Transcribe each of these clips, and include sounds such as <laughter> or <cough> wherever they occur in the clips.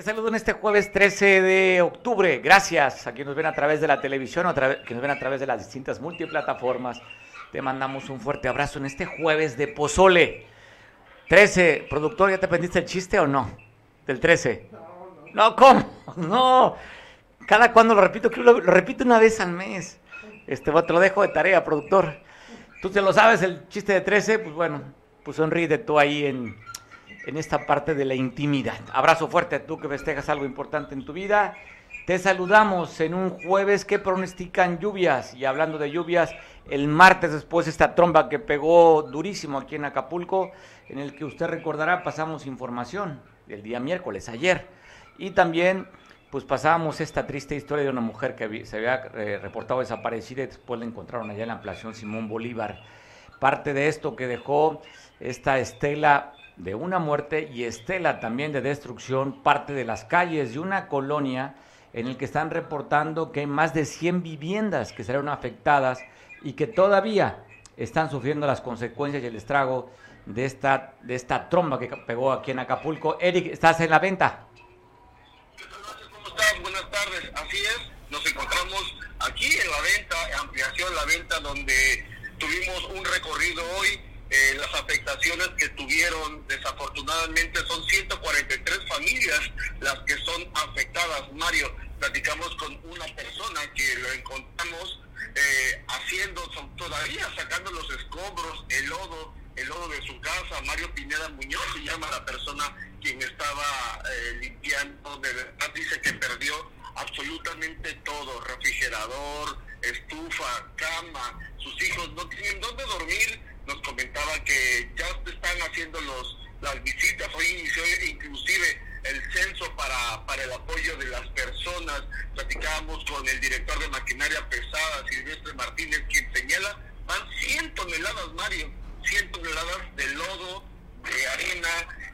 Te saludo en este jueves 13 de octubre. Gracias a quienes nos ven a través de la televisión a que nos ven a través de las distintas multiplataformas. Te mandamos un fuerte abrazo en este jueves de Pozole. 13, productor, ¿ya te aprendiste el chiste o no? Del 13. No, ¿cómo? <laughs> No. Cada cuando lo repito, lo, lo repito una vez al mes. Este, te lo dejo de tarea, productor. Tú te lo sabes, el chiste de 13, pues bueno, pues sonríe tú ahí en en esta parte de la intimidad. Abrazo fuerte a tú que festejas algo importante en tu vida. Te saludamos en un jueves que pronostican lluvias. Y hablando de lluvias, el martes después esta tromba que pegó durísimo aquí en Acapulco, en el que usted recordará pasamos información el día miércoles, ayer. Y también pues pasábamos esta triste historia de una mujer que se había eh, reportado desaparecida y después la encontraron allá en la ampliación Simón Bolívar. Parte de esto que dejó esta estela de una muerte y estela también de destrucción parte de las calles de una colonia en el que están reportando que hay más de 100 viviendas que serán afectadas y que todavía están sufriendo las consecuencias y el estrago de esta, de esta tromba que pegó aquí en Acapulco. Eric, ¿estás en la venta? ¿Cómo estás? Buenas tardes. Así es, nos encontramos aquí en la venta, ampliación la venta, donde tuvimos un recorrido hoy eh, las afectaciones que tuvieron, desafortunadamente son 143 familias las que son afectadas. Mario, platicamos con una persona que lo encontramos eh, haciendo, todavía sacando los escombros, el lodo, el lodo de su casa. Mario Pineda Muñoz se llama la persona quien estaba eh, limpiando, de verdad dice que perdió absolutamente todo, refrigerador, estufa, cama, sus hijos no tienen dónde dormir nos comentaba que ya están haciendo los las visitas, hoy inició inclusive el censo para, para el apoyo de las personas. Platicábamos con el director de maquinaria pesada, Silvestre Martínez, quien señala, van 100 toneladas, Mario, 100 toneladas de lodo, de arena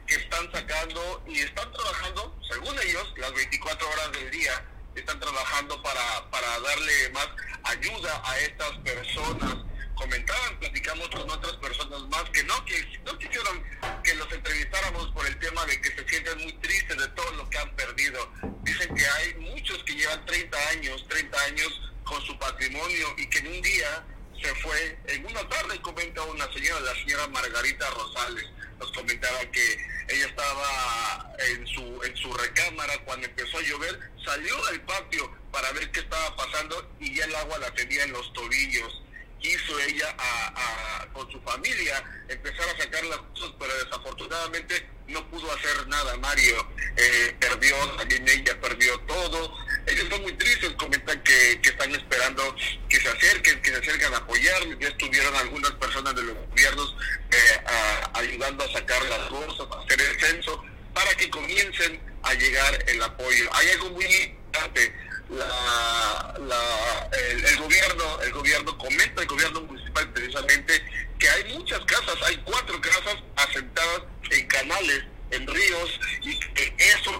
que están sacando y están trabajando, según ellos, las 24 horas del día, están trabajando para, para darle más ayuda a estas personas comentaban, platicamos con otras personas más que no, que no quisieron que los entrevistáramos por el tema de que se sienten muy tristes de todo lo que han perdido. Dicen que hay muchos que llevan 30 años, 30 años con su patrimonio y que en un día se fue, en una tarde comenta una señora, la señora Margarita Rosales, nos comentaba que ella estaba en su, en su recámara cuando empezó a llover, salió del patio para ver qué estaba pasando y ya el agua la tenía en los tobillos quiso ella a, con su familia empezar a sacar las cosas, pero desafortunadamente no pudo hacer nada. Mario eh, perdió, también ella perdió todo. Ellos están muy tristes, comentan que, que están esperando que se acerquen, que se acerquen a apoyar. Ya estuvieron algunas personas de los gobiernos eh, ayudando a sacar las cosas, a hacer el censo, para que comiencen a llegar el apoyo. Hay algo muy importante la, la, el, gobierno el gobierno comenta el gobierno municipal precisamente que hay muchas casas hay cuatro casas asentadas en canales en ríos y que eso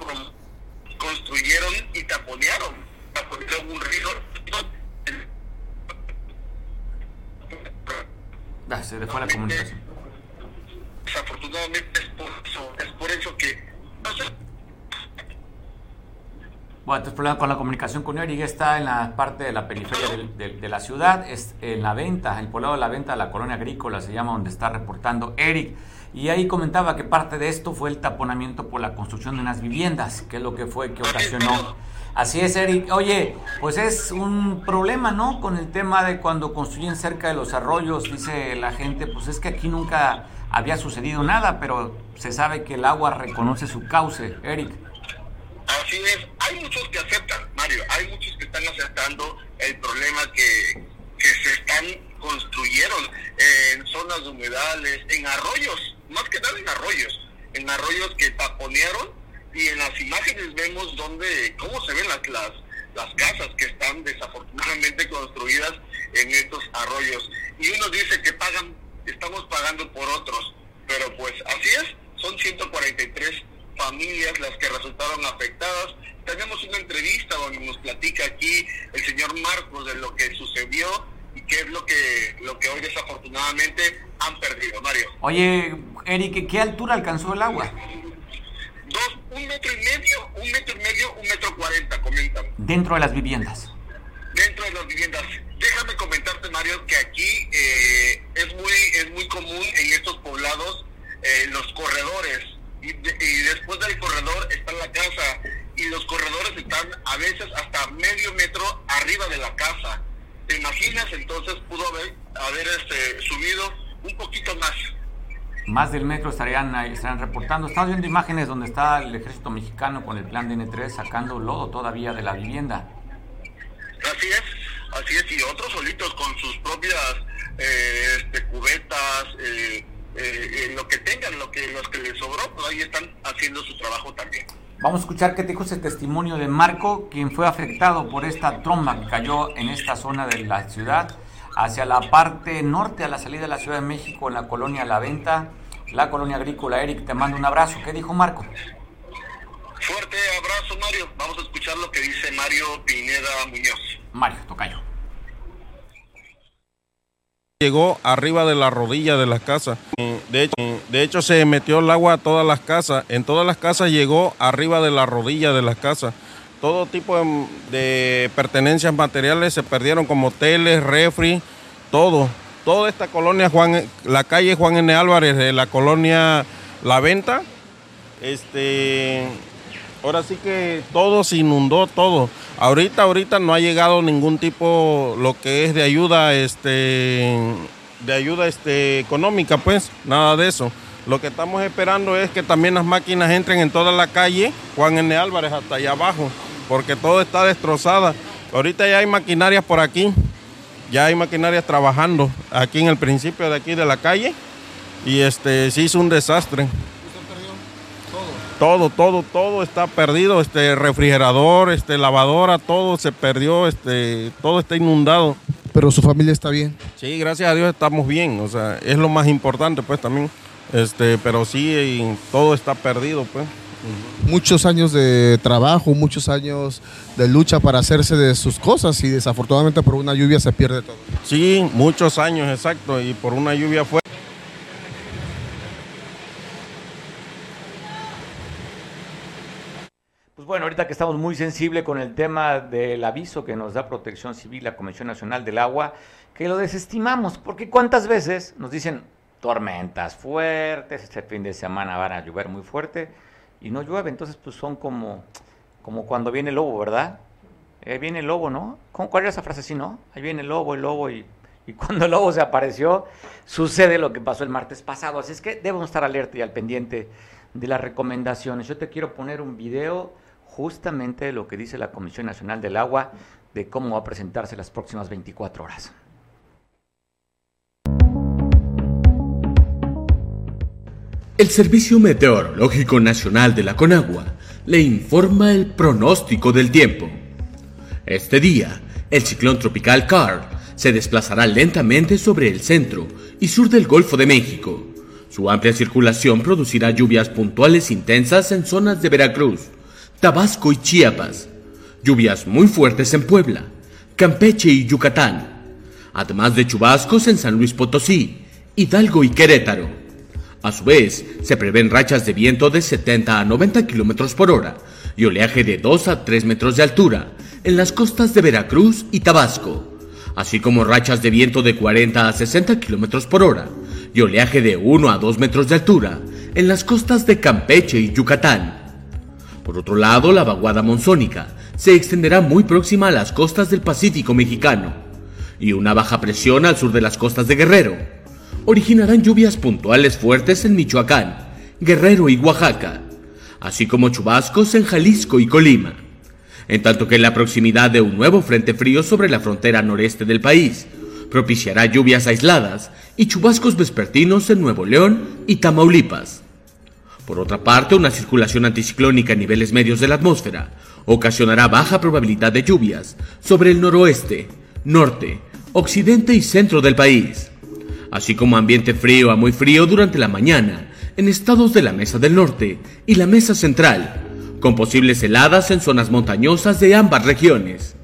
construyeron y taponearon. Taponearon un río. Ah, se le fue la comunicación. Desafortunadamente es por eso es por eso que Bueno, entonces problema con la comunicación con Eric está en la parte de la periferia de, la ciudad, es en la venta, el poblado de la venta de la colonia agrícola se llama donde está reportando Eric. Y ahí comentaba que parte de esto fue el taponamiento por la construcción de unas viviendas, que es lo que fue que ocasionó. Así es, Eric. Oye, pues es un problema, ¿no? Con el tema de cuando construyen cerca de los arroyos, dice la gente, pues es que aquí nunca había sucedido nada, pero se sabe que el agua reconoce su cauce, Eric. Así es, hay muchos que aceptan, Mario, hay muchos que están aceptando el problema que, que se están, construyeron en zonas humedales, en arroyos, más que nada en arroyos, en arroyos que taponearon y en las imágenes vemos donde, cómo se ven las, las, las casas que están desafortunadamente construidas en estos arroyos. Y uno dice que pagan, estamos pagando por otros, pero pues así es, son 143 familias las que resultaron afectadas. Tenemos una entrevista donde nos platica aquí el señor Marcos de lo que sucedió y qué es lo que, lo que hoy desafortunadamente han perdido, Mario. Oye, Eric, ¿qué altura alcanzó el agua? Dos, un metro y medio, un metro y medio, un metro cuarenta, comentan. Dentro de las viviendas. Dentro de las viviendas. Déjame comentarte, Mario, que aquí eh, es muy es muy común en estos poblados eh, los corredores y, después del corredor está la casa y los corredores están a veces hasta medio metro arriba de la casa. ¿Te imaginas? Entonces pudo haber, haber este, subido un poquito más. Más del metro estarían, estarían reportando. Estamos viendo imágenes donde está el ejército mexicano con el plan DN3 sacando lodo todavía de la vivienda. Así es, así es. Y otros solitos con sus propias eh, este, cubetas, eh, eh, lo que tengan, lo que los que les sobró, pues ahí están haciendo su trabajo también. Vamos a escuchar qué dijo ese testimonio de Marco, quien fue afectado por esta tromba que cayó en esta zona de la ciudad, hacia la parte norte, a la salida de la Ciudad de México, en la colonia La Venta, la colonia agrícola. Eric, te mando un abrazo. ¿Qué dijo Marco? Fuerte abrazo, Mario. Vamos a escuchar lo que dice Mario Pineda Muñoz. Mario, tocayo llegó arriba de la rodilla de las casas. De hecho, de hecho, se metió el agua a todas las casas. En todas las casas llegó arriba de la rodilla de las casas. Todo tipo de, pertenencias materiales se perdieron como teles, refri, todo. Toda esta colonia Juan, la calle Juan N. Álvarez de la colonia La Venta, este, ahora sí que todo se inundó, todo. Ahorita, ahorita no ha llegado ningún tipo, lo que es de ayuda, este, de ayuda este, económica, pues, nada de eso. Lo que estamos esperando es que también las máquinas entren en toda la calle, Juan N. Álvarez, hasta allá abajo, porque todo está destrozada. Ahorita ya hay maquinarias por aquí, ya hay maquinarias trabajando aquí en el principio de aquí de la calle, y este, se hizo un desastre. Todo, todo, todo está perdido, este refrigerador, este lavadora, todo se perdió, este, todo está inundado. Pero su familia está bien. Sí, gracias a Dios estamos bien, o sea, es lo más importante pues también. Este, pero sí todo está perdido, pues. Muchos años de trabajo, muchos años de lucha para hacerse de sus cosas y desafortunadamente por una lluvia se pierde todo. Sí, muchos años, exacto, y por una lluvia bueno, ahorita que estamos muy sensibles con el tema del aviso que nos da Protección Civil, la Comisión Nacional del Agua, que lo desestimamos, porque cuántas veces nos dicen tormentas fuertes, este fin de semana van a llover muy fuerte y no llueve, entonces pues son como, como cuando viene el lobo, ¿verdad? Eh, viene el lobo, ¿no? ¿Cuál era esa frase así, no? Ahí viene el lobo, el lobo y, y cuando el lobo se apareció, sucede lo que pasó el martes pasado, así es que debemos estar alerta y al pendiente de las recomendaciones. Yo te quiero poner un video justamente lo que dice la Comisión Nacional del Agua de cómo va a presentarse las próximas 24 horas. El Servicio Meteorológico Nacional de la Conagua le informa el pronóstico del tiempo. Este día, el ciclón tropical Carl se desplazará lentamente sobre el centro y sur del Golfo de México. Su amplia circulación producirá lluvias puntuales intensas en zonas de Veracruz, Tabasco y Chiapas, lluvias muy fuertes en Puebla, Campeche y Yucatán, además de chubascos en San Luis Potosí, Hidalgo y Querétaro. A su vez, se prevén rachas de viento de 70 a 90 kilómetros por hora y oleaje de 2 a 3 metros de altura en las costas de Veracruz y Tabasco, así como rachas de viento de 40 a 60 kilómetros por hora y oleaje de 1 a 2 metros de altura en las costas de Campeche y Yucatán. Por otro lado, la vaguada monzónica se extenderá muy próxima a las costas del Pacífico mexicano y una baja presión al sur de las costas de Guerrero originarán lluvias puntuales fuertes en Michoacán, Guerrero y Oaxaca, así como chubascos en Jalisco y Colima, en tanto que la proximidad de un nuevo frente frío sobre la frontera noreste del país propiciará lluvias aisladas y chubascos vespertinos en Nuevo León y Tamaulipas. Por otra parte, una circulación anticiclónica a niveles medios de la atmósfera ocasionará baja probabilidad de lluvias sobre el noroeste, norte, occidente y centro del país, así como ambiente frío a muy frío durante la mañana en estados de la Mesa del Norte y la Mesa Central, con posibles heladas en zonas montañosas de ambas regiones.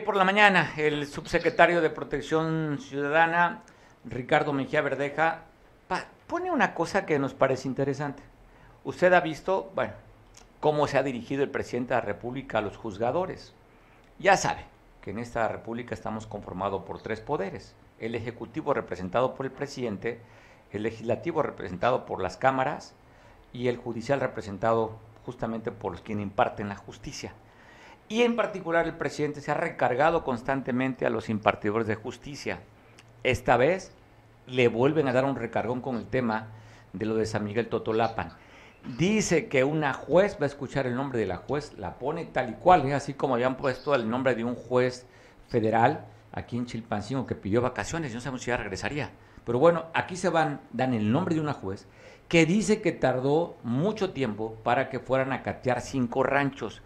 Por la mañana, el subsecretario de Protección Ciudadana, Ricardo Mejía Verdeja, pone una cosa que nos parece interesante. Usted ha visto, bueno, cómo se ha dirigido el presidente de la República a los juzgadores. Ya sabe que en esta República estamos conformados por tres poderes. El Ejecutivo representado por el presidente, el Legislativo representado por las cámaras y el Judicial representado justamente por los quienes imparten la justicia. Y en particular el presidente se ha recargado constantemente a los impartidores de justicia. Esta vez le vuelven a dar un recargón con el tema de lo de San Miguel Totolapan. Dice que una juez va a escuchar el nombre de la juez, la pone tal y cual, ¿eh? así como habían puesto el nombre de un juez federal aquí en Chilpancingo que pidió vacaciones, no sabemos si ya regresaría. Pero bueno, aquí se van, dan el nombre de una juez que dice que tardó mucho tiempo para que fueran a catear cinco ranchos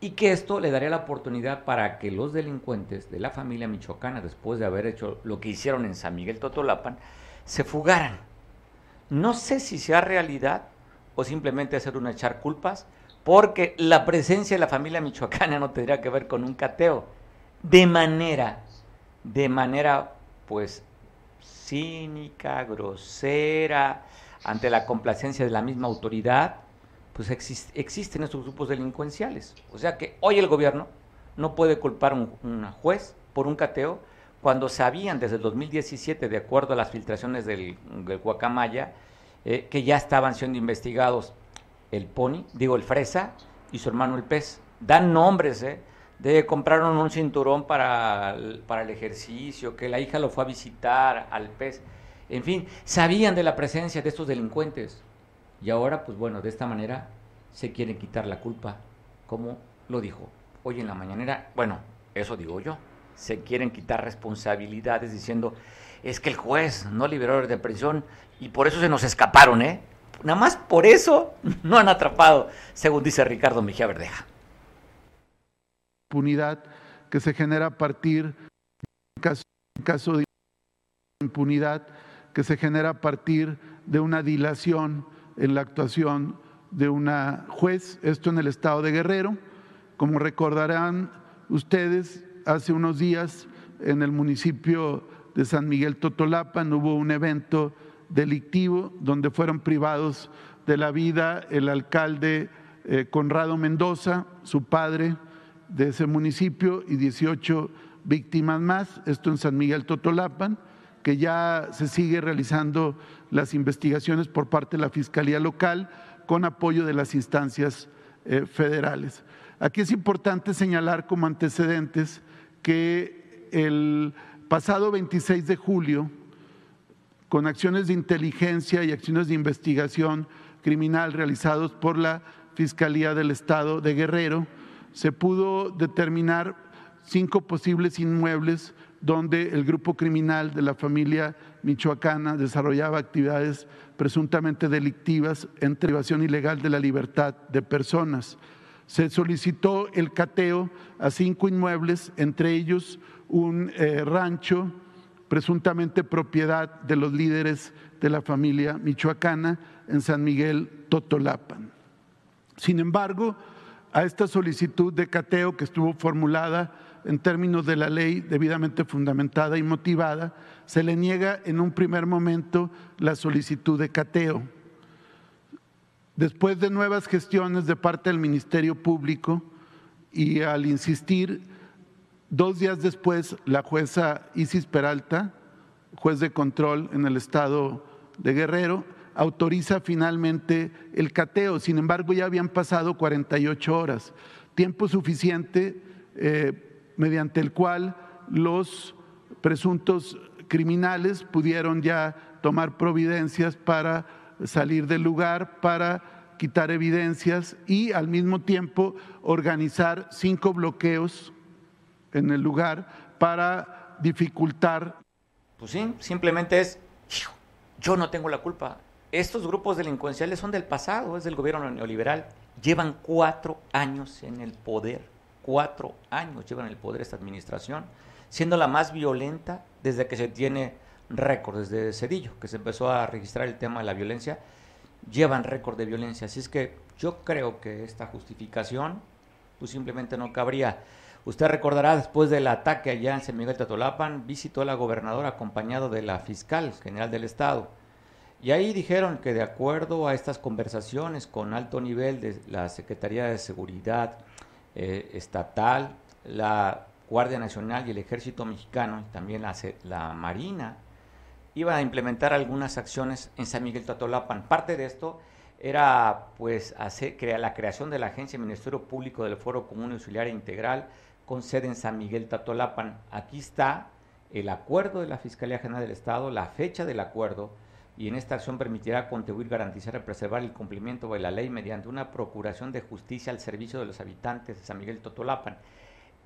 y que esto le daría la oportunidad para que los delincuentes de la familia michoacana, después de haber hecho lo que hicieron en San Miguel Totolapan, se fugaran. No sé si sea realidad o simplemente hacer una echar culpas, porque la presencia de la familia michoacana no tendría que ver con un cateo. De manera, de manera, pues, cínica, grosera, ante la complacencia de la misma autoridad, pues existen estos grupos delincuenciales. O sea que hoy el gobierno no puede culpar a un, juez por un cateo cuando sabían desde el 2017, de acuerdo a las filtraciones del, Guacamaya, eh, que ya estaban siendo investigados el Pony, digo el Fresa y su hermano el Pez. Dan nombres, ¿eh? De compraron un cinturón para para el ejercicio, que la hija lo fue a visitar al Pez. En fin, sabían de la presencia de estos delincuentes. Y ahora, pues bueno, de esta manera se quiere quitar la culpa, como lo dijo hoy en la mañanera. Bueno, eso digo yo. Se quieren quitar responsabilidades diciendo, es que el juez no liberó de prisión y por eso se nos escaparon, ¿eh? Nada más por eso no han atrapado, según dice Ricardo Mejía Verdeja. Impunidad que se genera a partir, caso, caso de impunidad, que se genera a partir de una dilación en la actuación de una juez, esto en el estado de Guerrero. Como recordarán ustedes, hace unos días en el municipio de San Miguel Totolapan hubo un evento delictivo donde fueron privados de la vida el alcalde eh, Conrado Mendoza, su padre de ese municipio y 18 víctimas más, esto en San Miguel Totolapan que ya se sigue realizando las investigaciones por parte de la Fiscalía Local con apoyo de las instancias eh, federales. Aquí es importante señalar como antecedentes que el pasado 26 de julio, con acciones de inteligencia y acciones de investigación criminal realizados por la Fiscalía del Estado de Guerrero, se pudo determinar cinco posibles inmuebles donde el grupo criminal de la familia michoacana desarrollaba actividades presuntamente delictivas en privación ilegal de la libertad de personas. Se solicitó el cateo a cinco inmuebles, entre ellos un eh, rancho presuntamente propiedad de los líderes de la familia michoacana en San Miguel Totolapan. Sin embargo, a esta solicitud de cateo que estuvo formulada en términos de la ley debidamente fundamentada y motivada, se le niega en un primer momento la solicitud de cateo. Después de nuevas gestiones de parte del Ministerio Público y al insistir, dos días después la jueza Isis Peralta, juez de control en el estado de Guerrero, autoriza finalmente el cateo. Sin embargo, ya habían pasado 48 horas, tiempo suficiente eh, mediante el cual los presuntos criminales pudieron ya tomar providencias para salir del lugar, para quitar evidencias y al mismo tiempo organizar cinco bloqueos en el lugar para dificultar. Pues sí, simplemente es, yo no tengo la culpa. Estos grupos delincuenciales son del pasado, es del gobierno neoliberal. Llevan cuatro años en el poder cuatro años llevan el poder esta administración, siendo la más violenta desde que se tiene récord, desde Cedillo, que se empezó a registrar el tema de la violencia, llevan récord de violencia. Así es que yo creo que esta justificación pues simplemente no cabría. Usted recordará después del ataque allá en San Miguel Tatolapan, visitó a la gobernadora acompañado de la fiscal general del estado. Y ahí dijeron que de acuerdo a estas conversaciones con alto nivel de la Secretaría de Seguridad, eh, estatal, la Guardia Nacional y el Ejército Mexicano, y también la, la Marina, iban a implementar algunas acciones en San Miguel Tatolapan. Parte de esto era pues hacer, crear la creación de la Agencia Ministerio Público del Foro Común Auxiliar e Integral con sede en San Miguel Tatolapan. Aquí está el acuerdo de la Fiscalía General del Estado, la fecha del acuerdo, y en esta acción permitirá contribuir, garantizar y preservar el cumplimiento de la ley mediante una procuración de justicia al servicio de los habitantes de San Miguel Totolapan.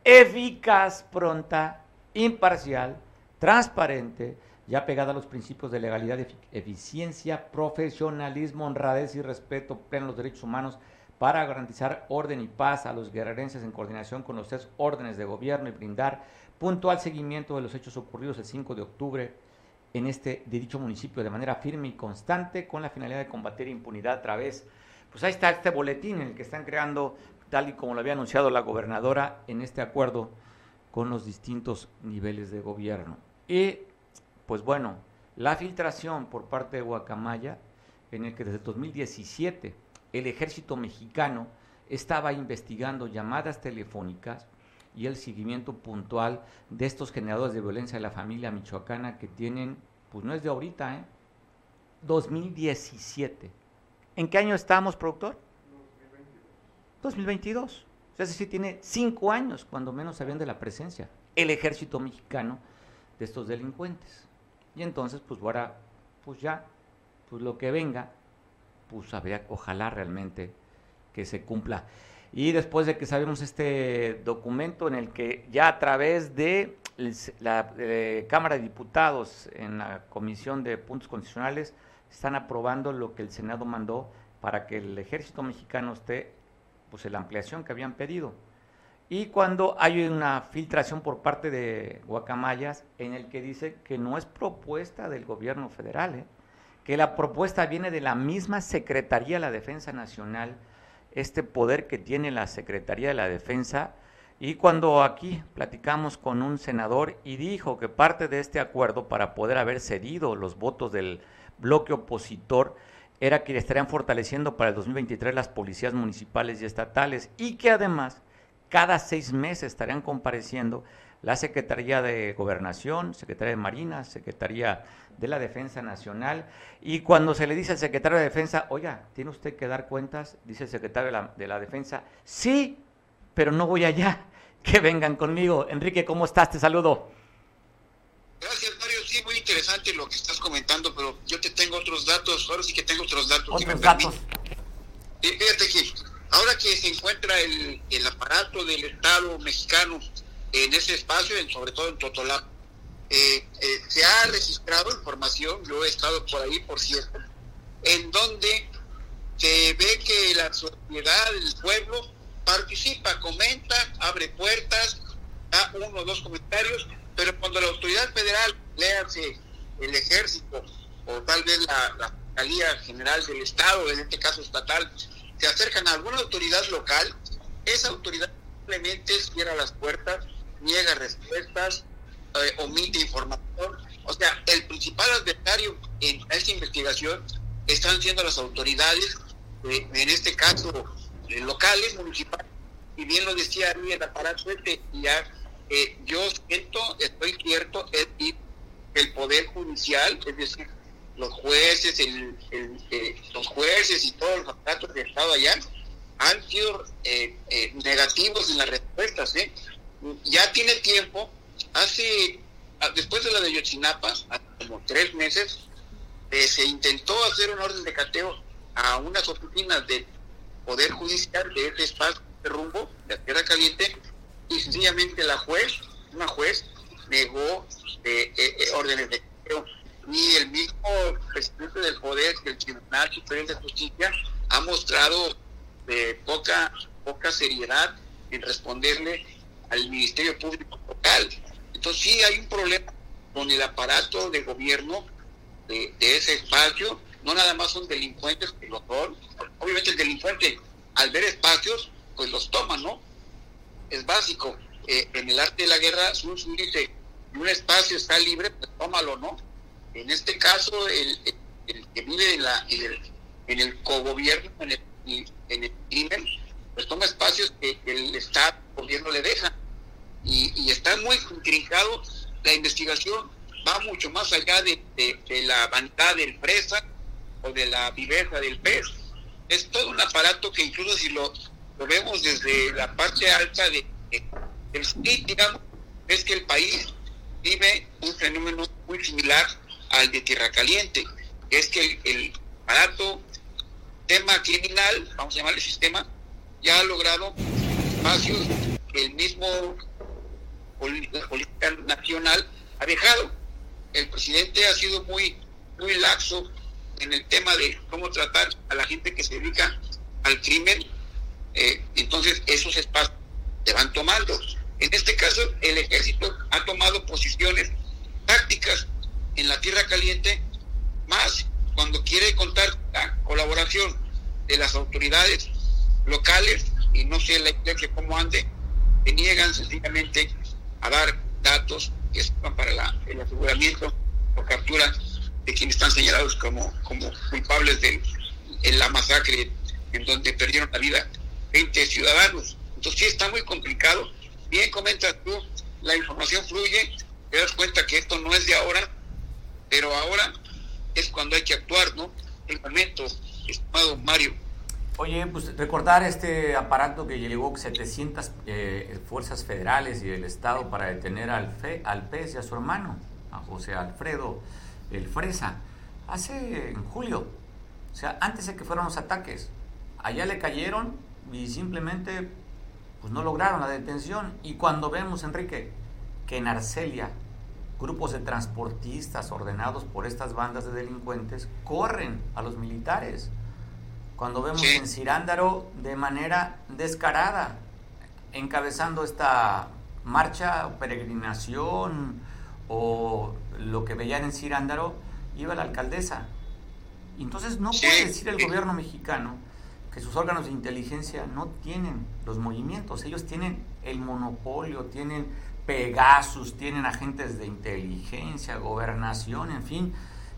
Eficaz, pronta, imparcial, transparente, ya pegada a los principios de legalidad, eficiencia, profesionalismo, honradez y respeto pleno los derechos humanos para garantizar orden y paz a los guerrerenses en coordinación con los tres órdenes de gobierno y brindar puntual seguimiento de los hechos ocurridos el 5 de octubre en este de dicho municipio de manera firme y constante con la finalidad de combatir impunidad a través, pues ahí está este boletín en el que están creando, tal y como lo había anunciado la gobernadora, en este acuerdo con los distintos niveles de gobierno. Y pues bueno, la filtración por parte de Guacamaya, en el que desde 2017 el ejército mexicano estaba investigando llamadas telefónicas y el seguimiento puntual de estos generadores de violencia de la familia michoacana que tienen, pues no es de ahorita, ¿eh? 2017. ¿En qué año estamos, productor? 2022. Es decir, tiene cinco años, cuando menos sabían de la presencia, el ejército mexicano de estos delincuentes. Y entonces, pues ahora, pues ya, pues lo que venga, pues habría, ojalá realmente que se cumpla. Y después de que sabemos este documento en el que ya a través de la Cámara de Diputados en la Comisión de Puntos Constitucionales están aprobando lo que el Senado mandó para que el ejército mexicano esté, pues en la ampliación que habían pedido. Y cuando hay una filtración por parte de Guacamayas en el que dice que no es propuesta del gobierno federal, ¿eh? que la propuesta viene de la misma Secretaría de la Defensa Nacional, este poder que tiene la Secretaría de la Defensa. Y cuando aquí platicamos con un senador y dijo que parte de este acuerdo para poder haber cedido los votos del bloque opositor era que estarían fortaleciendo para el 2023 las policías municipales y estatales y que además cada seis meses estarían compareciendo la Secretaría de Gobernación, Secretaría de Marina, Secretaría de la Defensa Nacional. Y cuando se le dice al secretario de Defensa, oiga, ¿tiene usted que dar cuentas? Dice el secretario de la, de la Defensa, sí, pero no voy allá, <laughs> que vengan conmigo. Enrique, ¿cómo estás? Te saludo. Gracias, Mario. Sí, muy interesante lo que estás comentando, pero yo te tengo otros datos. Ahora sí que tengo otros datos. Otros datos. fíjate que ahora que se encuentra el, el aparato del Estado mexicano en ese espacio, en, sobre todo en Totolá. Eh, eh, se ha registrado información, yo he estado por ahí, por cierto, en donde se ve que la sociedad, el pueblo, participa, comenta, abre puertas, da uno o dos comentarios, pero cuando la autoridad federal léase el ejército o tal vez la, la Fiscalía General del Estado, en este caso estatal, se acercan a alguna autoridad local, esa autoridad simplemente cierra las puertas, niega respuestas, eh, omite información. O sea, el principal adversario en esta investigación están siendo las autoridades, eh, en este caso eh, locales, municipales, y bien lo decía ahí el aparato este, ya yo siento, estoy cierto, es el poder judicial, es decir, los jueces, el, los jueces y todos los aparatos de Estado allá han sido negativos en las respuestas. Ya tiene tiempo, hace después de la de Yotzinapa, hace como tres meses, eh, se intentó hacer un orden de cateo a unas oficinas del Poder Judicial de ese espacio de rumbo, de la Tierra Caliente, y sencillamente la juez, una juez, negó eh, eh, órdenes de cateo. Y el mismo presidente del Poder, del Tribunal Superior de Justicia, ha mostrado de poca, poca seriedad en responderle al Ministerio Público Local. Entonces sí hay un problema con el aparato de gobierno de, ese espacio, no nada más son delincuentes que los son, obviamente el delincuente al ver espacios, pues los toma, ¿no? Es básico. Eh, en el arte de la guerra, Sun Tzu dice, un espacio está libre, pues tómalo, ¿no? En este caso, el, que vive en, la, en el, en el cogobierno, en el, en el crimen, pues toma espacios que el Estado, el gobierno le deja. Y, y está muy intrincado la investigación va mucho más allá de, la vanidad del presa o de la viveza del pez. Es todo un aparato que incluso si lo, vemos desde la parte alta de, del SNI, digamos, es que el país vive un fenómeno muy similar al de Tierra Caliente, es que el, aparato tema criminal, vamos a llamarle sistema, ya ha logrado espacios el mismo política nacional ha dejado el presidente ha sido muy, muy laxo en el tema de cómo tratar a la gente que se dedica al crimen. Eh, entonces, esos espacios se van tomando. En este caso, el ejército ha tomado posiciones tácticas en la tierra caliente, más cuando quiere contar la colaboración de las autoridades locales, y no sé la iglesia cómo ande, se niegan sencillamente a dar datos que son para el aseguramiento o captura de quienes están señalados como, como culpables de en la masacre en donde perdieron la vida 20 ciudadanos. Entonces sí está muy complicado. Bien comentas tú, la información fluye, te das cuenta que esto no es de ahora, pero ahora es cuando hay que actuar, ¿no? El momento, estimado Mario. Oye, pues recordar este aparato que llegó 700 eh, fuerzas federales y el Estado para detener al, fe, al pez y a su hermano, a José Alfredo el Fresa, hace en julio. O sea, antes de que fueran los ataques. Allá le cayeron y simplemente pues no lograron la detención. Y cuando vemos, Enrique, que en Arcelia grupos de transportistas ordenados por estas bandas de delincuentes corren a los militares cuando vemos en Cirándaro de manera descarada, encabezando esta marcha o peregrinación o lo que veían en Cirándaro, iba la alcaldesa. entonces no puede decir el gobierno mexicano que sus órganos de inteligencia no tienen los movimientos, ellos tienen el monopolio, tienen Pegasus, tienen agentes de inteligencia, gobernación, en fin,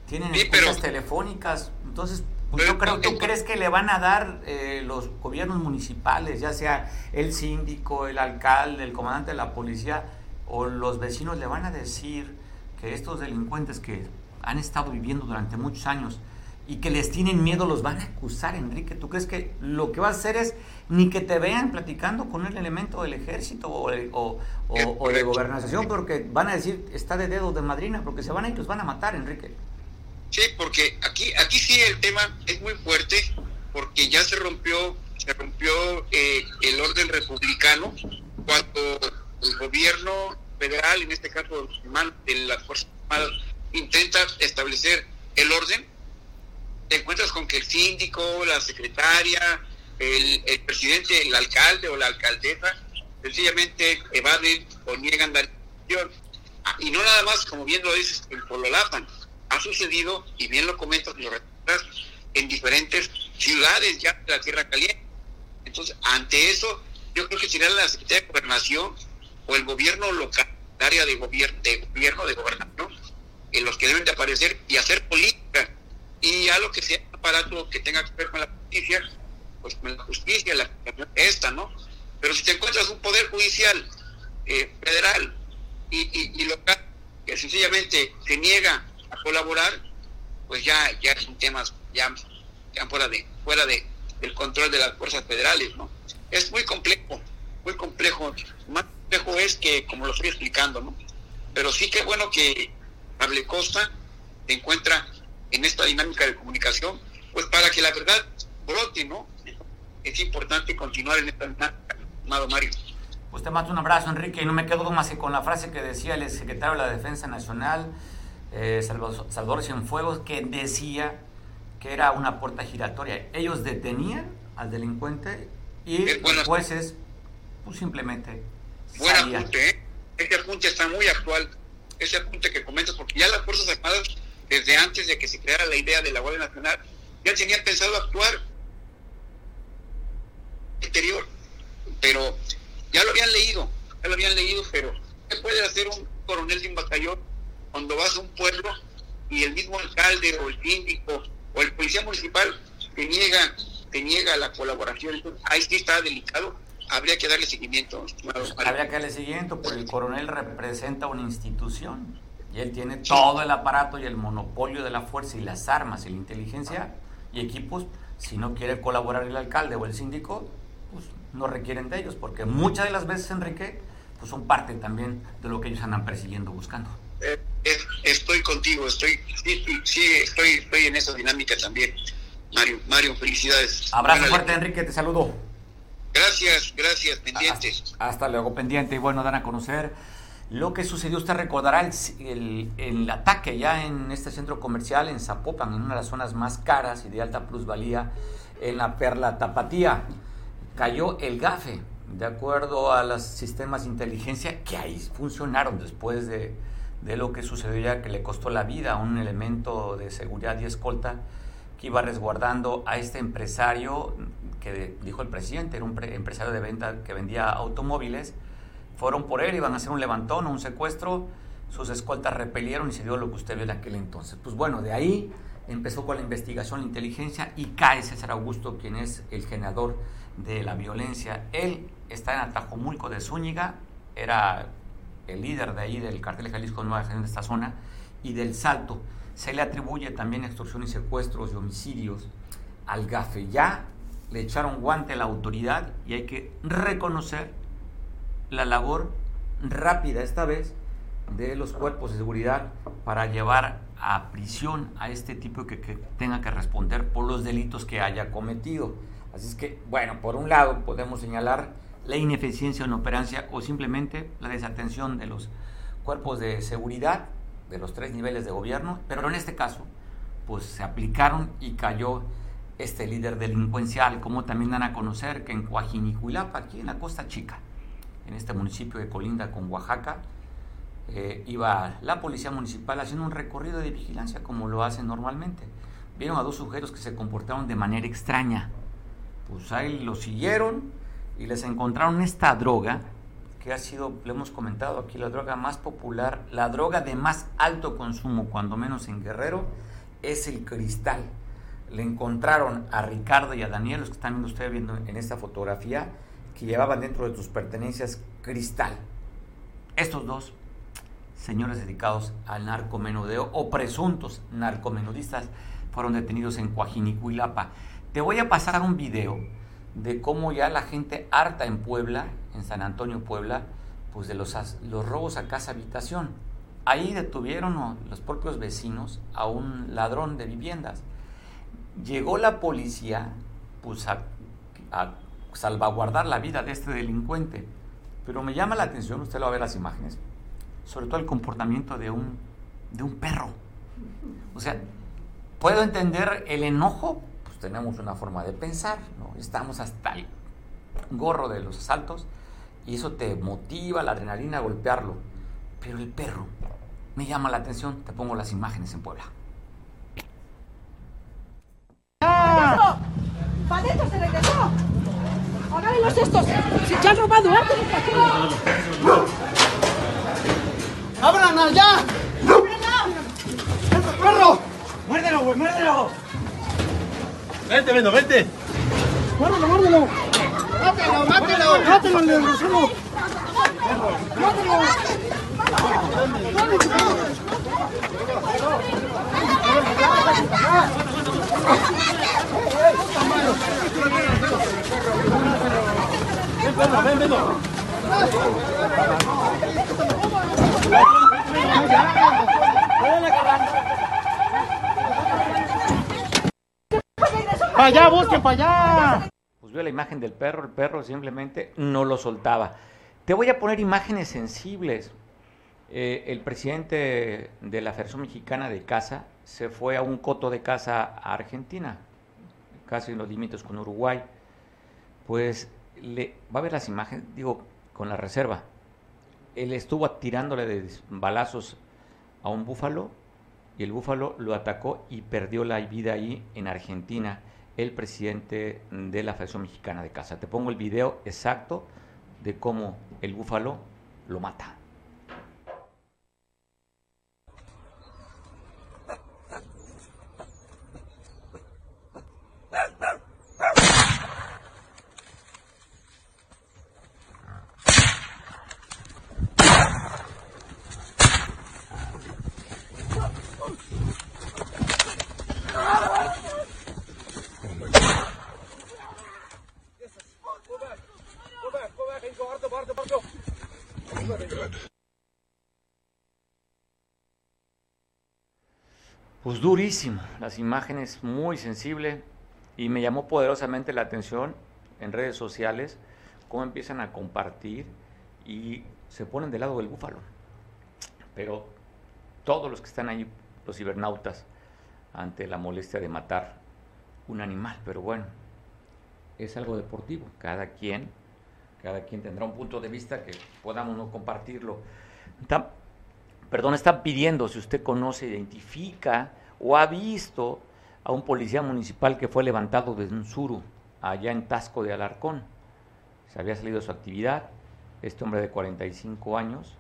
tienen escuchas telefónicas. Entonces, pues yo creo, ¿tú crees que le van a dar eh, los gobiernos municipales, ya sea el síndico, el alcalde, el comandante de la policía, o los vecinos le van a decir que estos delincuentes que han estado viviendo durante muchos años y que les tienen miedo los van a acusar, Enrique? ¿Tú crees que lo que va a hacer es ni que te vean platicando con el elemento del ejército o, o, o de gobernación, porque van a decir, está de dedo de madrina, porque se van a ir, los van a matar, Enrique? Sí, porque aquí, aquí sí el tema es muy fuerte, porque ya se rompió, se rompió eh, el orden republicano cuando el gobierno federal, en este caso de las Fuerzas Armadas, intenta establecer el orden. Te encuentras con que el síndico, la secretaria, el, el presidente, el alcalde o la alcaldesa, sencillamente evaden o niegan la decisión. Ah, y no nada más, como bien lo dices, en Pololapan. Ha sucedido, y bien lo comentas, lo en diferentes ciudades ya de la Tierra Caliente. Entonces, ante eso, yo creo que sería la Secretaría de Gobernación o el gobierno local, el área de gobierno, de gobierno, de gobernación, en los que deben de aparecer y hacer política. Y algo que sea aparato que tenga que ver con la justicia, pues con la justicia, la esta, ¿no? Pero si te encuentras un poder judicial eh, federal y, local que sencillamente se niega a colaborar, pues ya, ya es un tema ya, ya fuera de, fuera de, del control de las fuerzas federales, ¿no? Es muy complejo, muy complejo. Más complejo es que, como lo estoy explicando, ¿no? Pero sí que bueno que Pablo Costa se encuentra en esta dinámica de comunicación, pues para que la verdad brote, ¿no? Es importante continuar en esta dinámica, amado Mario. Pues te mando un abrazo, Enrique, y no me quedo más que con la frase que decía el secretario de la Defensa Nacional, eh, Salvador Cienfuegos, que decía que era una puerta giratoria. Ellos detenían al delincuente y los jueces pues simplemente Buen apunte, ¿eh? Ese apunte está muy actual, ese apunte que comentas, porque ya las Fuerzas Armadas, desde antes de que se creara la idea de la Guardia Nacional, ya tenían pensado actuar interior, pero ya lo habían leído, ya lo habían leído, pero ¿qué puede hacer un coronel de un batallón cuando vas a un pueblo y el mismo alcalde o el síndico o el policía municipal te niega, te niega la colaboración? ahí sí está delicado habría que darle seguimiento. Habría que darle seguimiento, porque el coronel representa una institución y él tiene todo el aparato y el monopolio de la fuerza y las armas y la inteligencia y equipos. Si no quiere colaborar el alcalde o el síndico, pues no requieren de ellos, porque muchas de las veces, Enrique, pues son parte también de lo que ellos andan persiguiendo, buscando. Eh, estoy contigo, estoy, sí, estoy, estoy en esa dinámica también. Mario, Mario, felicidades. Abrazo fuerte, Enrique, te saludo. Gracias, gracias, pendientes. Hasta, luego, pendiente. Y bueno, dan a conocer lo que sucedió. Usted recordará el, el, ataque ya en este centro comercial en Zapopan, en una de las zonas más caras y de alta plusvalía en la Perla Tapatía. Cayó el GAFE, de acuerdo a los sistemas de inteligencia que ahí funcionaron después de, de lo que sucedió ya, que le costó la vida a un elemento de seguridad y escolta que iba resguardando a este empresario que dijo el presidente, era un empresario de venta que vendía automóviles, fueron por él, iban a hacer un levantón un secuestro, sus escoltas repelieron y se dio lo que usted vio en aquel entonces. Pues bueno, de ahí empezó con la investigación, la inteligencia y cae César Augusto, quien es el generador de la violencia. Él está en Atajomulco de Zúñiga, era el líder de ahí del cartel de Jalisco Nueva Generación de esta zona y del Salto. Se le atribuye también extorsión y secuestros y homicidios al GAFE. Ya le echaron guante a la autoridad y hay que reconocer la labor rápida esta vez de los cuerpos de seguridad para llevar a prisión a este tipo que, que, tenga que responder por los delitos que haya cometido. Así es que, bueno, por un lado podemos señalar la ineficiencia en operancia o simplemente la desatención de los cuerpos de seguridad de los tres niveles de gobierno, pero en este caso, pues se aplicaron y cayó este líder delincuencial, como también dan a conocer que en Coajinicuilapa, aquí en la Costa Chica, en este municipio de colinda con Oaxaca, eh, iba la policía municipal haciendo un recorrido de vigilancia como lo hacen normalmente. Vieron a dos sujetos que se comportaron de manera extraña. Pues ahí lo siguieron y les encontraron esta droga que ha sido, le hemos comentado aquí, la droga más popular, la droga de más alto consumo, cuando menos en Guerrero, es el cristal le encontraron a Ricardo y a Daniel, los que están viendo ustedes viendo en esta fotografía, que llevaban dentro de sus pertenencias cristal. Estos dos señores dedicados al narcomenudeo o presuntos narcomenudistas fueron detenidos en Coajinicuilapa. Te voy a pasar un video de cómo ya la gente harta en Puebla, en San Antonio, Puebla, pues de los, los robos a casa habitación. Ahí detuvieron los propios vecinos a un ladrón de viviendas llegó la policía pues, a, salvaguardar la vida de este delincuente. Pero me llama la atención, usted lo va a ver las imágenes, sobre todo el comportamiento de un, de un perro. O sea, puedo entender el enojo, pues tenemos una forma de pensar, ¿no? Estamos hasta el gorro de los asaltos y eso te motiva la adrenalina a golpearlo. Pero el perro me llama la atención. Te pongo las imágenes en Puebla. ¡Ah! ¡Para se regresó! los estos! ¡Se ya han robado! ¡Abran allá! ¡Perro! ¡Muérdelo, güey! ¡Muérdelo! ¡Vente, vendo, vente! ¡Muérdelo, muérdelo! ¡Mátelo, mátelo! ¡Mátelo, le ¡Mátelo! ven, ven, ven. ¡Para allá, busquen para allá! Pues veo la imagen del perro, el perro simplemente no lo soltaba. Te voy a poner imágenes sensibles. Eh, el presidente de la Federación Mexicana de Caza se fue a un coto de caza a Argentina, casi en los límites con Uruguay. Pues le, va a ver las imágenes, digo, con la reserva. Él estuvo tirándole de balazos a un búfalo y el búfalo lo atacó y perdió la vida ahí en Argentina el presidente de la Federación Mexicana de Caza. Te pongo el video exacto de cómo el búfalo lo mata. Durísimo, las imágenes muy sensible y me llamó poderosamente la atención en redes sociales cómo empiezan a compartir y se ponen del lado del búfalo. Pero todos los que están ahí, los cibernautas, ante la molestia de matar un animal, pero bueno, es algo deportivo, cada quien, cada quien tendrá un punto de vista que podamos no compartirlo perdón, están pidiendo si usted conoce, identifica o ha visto a un policía municipal que fue levantado desde un suru allá en Tasco de Alarcón. Se había salido de su actividad. Este hombre de 45 años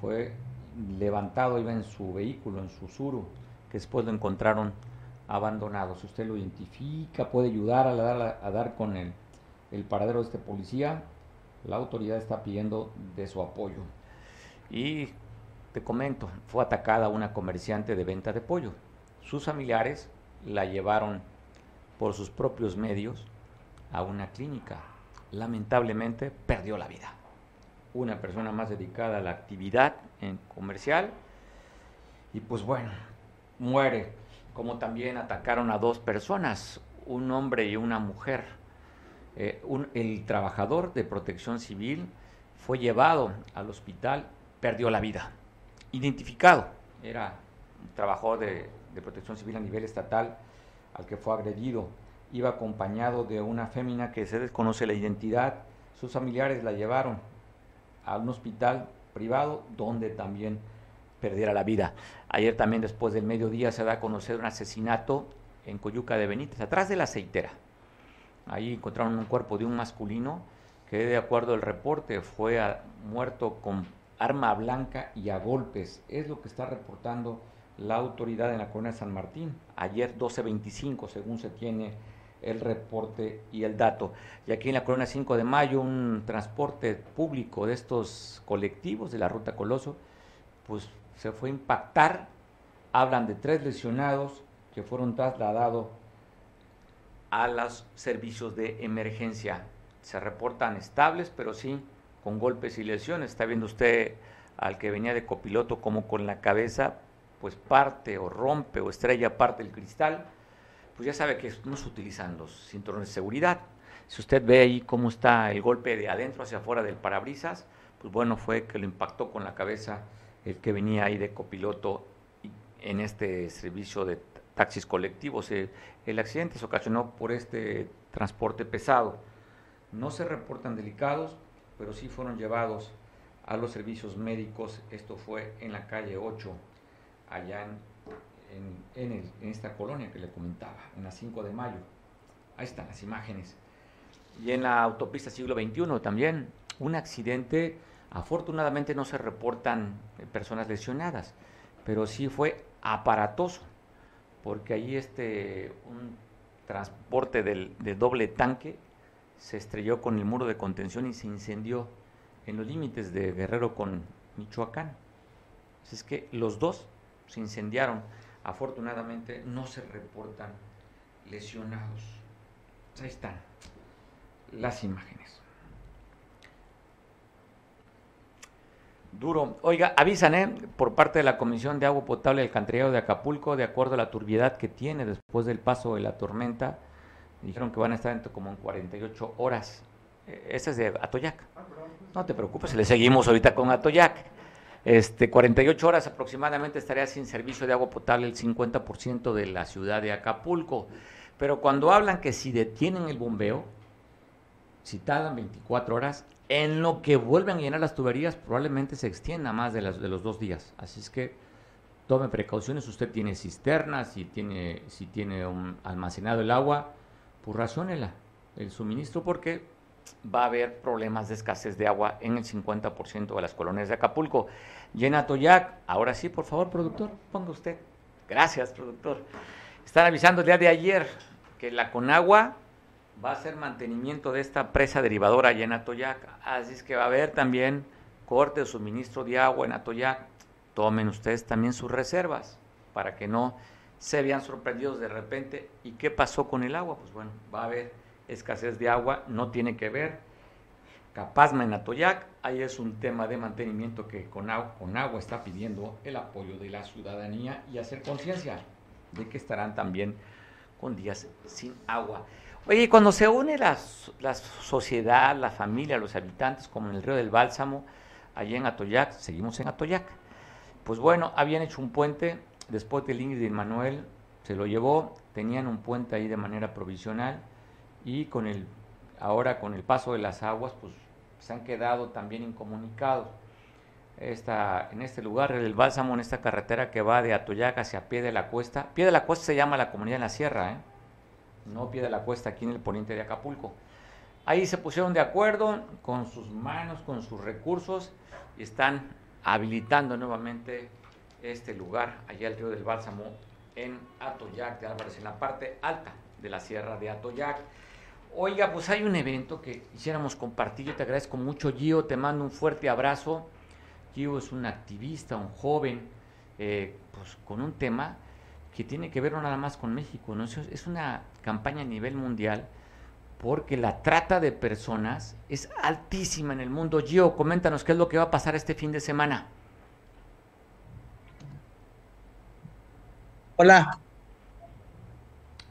fue levantado, iba en su vehículo, en su suru, que después lo encontraron abandonado. Si usted lo identifica, puede ayudar a dar, a dar con el, el paradero de este policía, la autoridad está pidiendo de su apoyo. Y te comento, fue atacada una comerciante de venta de pollo. Sus familiares la llevaron por sus propios medios a una clínica. Lamentablemente perdió la vida. Una persona más dedicada a la actividad comercial y pues bueno, muere. Como también atacaron a dos personas, un hombre y una mujer. Eh, el trabajador de protección civil fue llevado al hospital, perdió la vida identificado. Era un trabajador de, protección civil a nivel estatal al que fue agredido. Iba acompañado de una fémina que se desconoce la identidad. Sus familiares la llevaron a un hospital privado donde también perdiera la vida. Ayer también después del mediodía se da a conocer un asesinato en Coyuca de Benítez, atrás de la aceitera. Ahí encontraron un cuerpo de un masculino que de acuerdo al reporte fue muerto con arma blanca y a golpes. Es lo que está reportando la autoridad en la colonia San Martín. Ayer 12.25, según se tiene el reporte y el dato. Y aquí en la colonia 5 de mayo, un transporte público de estos colectivos de la ruta Coloso, pues se fue a impactar. Hablan de tres lesionados que fueron trasladados a los servicios de emergencia. Se reportan estables, pero sí con golpes y lesiones. Está viendo usted al que venía de copiloto como con la cabeza, pues parte o rompe o estrella parte del cristal, pues ya sabe que no se utilizan los cinturones de seguridad. Si usted ve ahí cómo está el golpe de adentro hacia afuera del parabrisas, pues bueno, fue que lo impactó con la cabeza el que venía ahí de copiloto en este servicio de taxis colectivos. El accidente se ocasionó por este transporte pesado. No se reportan delicados, pero sí fueron llevados a los servicios médicos. Esto fue en la calle 8, allá en, esta colonia que le comentaba, en la 5 de mayo. Ahí están las imágenes. Y en la autopista siglo XXI también, un accidente, afortunadamente no se reportan personas lesionadas, pero sí fue aparatoso, porque ahí este, un transporte del, de doble tanque se estrelló con el muro de contención y se incendió en los límites de Guerrero con Michoacán. Así es que los dos se incendiaron. Afortunadamente no se reportan lesionados. Ahí están las imágenes. Duro. Oiga, avisan, ¿eh? Por parte de la Comisión de Agua Potable del Alcantarillado de Acapulco, de acuerdo a la turbiedad que tiene después del paso de la tormenta, dijeron que van a estar como en 48 horas. Eh, ese es de Atoyac. No te preocupes, le seguimos ahorita con Atoyac. Este, 48 horas aproximadamente estaría sin servicio de agua potable el 50% de la ciudad de Acapulco. Pero cuando hablan que si detienen el bombeo, si tardan 24 horas, en lo que vuelven a llenar las tuberías probablemente se extienda más de, las, de los dos días. Así es que tome precauciones. Usted tiene cisternas, si tiene, si tiene un almacenado el agua, pues raciónela el suministro porque va a haber problemas de escasez de agua en el 50% de las colonias de Acapulco. Llena Toyac, ahora sí, por favor, productor, ponga usted. Gracias, productor. Están avisando el día de ayer que la Conagua va a hacer mantenimiento de esta presa derivadora allá en Atoyac. Así es que va a haber también corte de suministro de agua en Atoyac. Tomen ustedes también sus reservas para que no se vean sorprendidos de repente. ¿Y qué pasó con el agua? Pues bueno, va a haber escasez de agua, no tiene que ver. Capazma en Atoyac, ahí es un tema de mantenimiento que con agua, con agua está pidiendo el apoyo de la ciudadanía y hacer conciencia de que estarán también con días sin agua. Oye, cuando se une la, la, sociedad, la familia, los habitantes, como en el río del Bálsamo, allá en Atoyac, seguimos en Atoyac, pues bueno, habían hecho un puente, después del Ingrid y Manuel se lo llevó, tenían un puente ahí de manera provisional y con el, ahora con el paso de las aguas, pues se han quedado también incomunicados. Esta, en este lugar, el Bálsamo, en esta carretera que va de Atoyac hacia Pie de la Cuesta, Pie de la Cuesta se llama la comunidad en la sierra, ¿eh? no pie de la cuesta aquí en el poniente de Acapulco. Ahí se pusieron de acuerdo con sus manos, con sus recursos y están habilitando nuevamente este lugar, allá el río del Bálsamo, en Atoyac de Álvarez, en la parte alta de la sierra de Atoyac. Oiga, pues hay un evento que quisiéramos compartir. Yo te agradezco mucho, Gio. Te mando un fuerte abrazo. Gio es un activista, un joven, eh, pues con un tema que tiene que ver no nada más con México, ¿no? es una campaña a nivel mundial porque la trata de personas es altísima en el mundo. Gio, coméntanos qué es lo que va a pasar este fin de semana. Hola.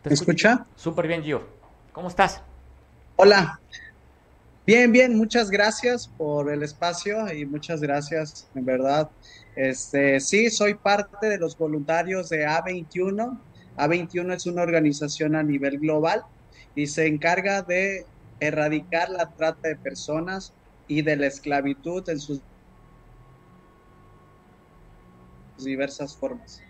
¿Te escucha? Súper bien, Gio. ¿Cómo estás? Hola. Bien, bien, muchas gracias por el espacio y muchas gracias, en verdad. Este, sí, soy parte de los voluntarios de A21. A21 es una organización a nivel global y se encarga de erradicar la trata de personas y de la esclavitud en sus diversas formas.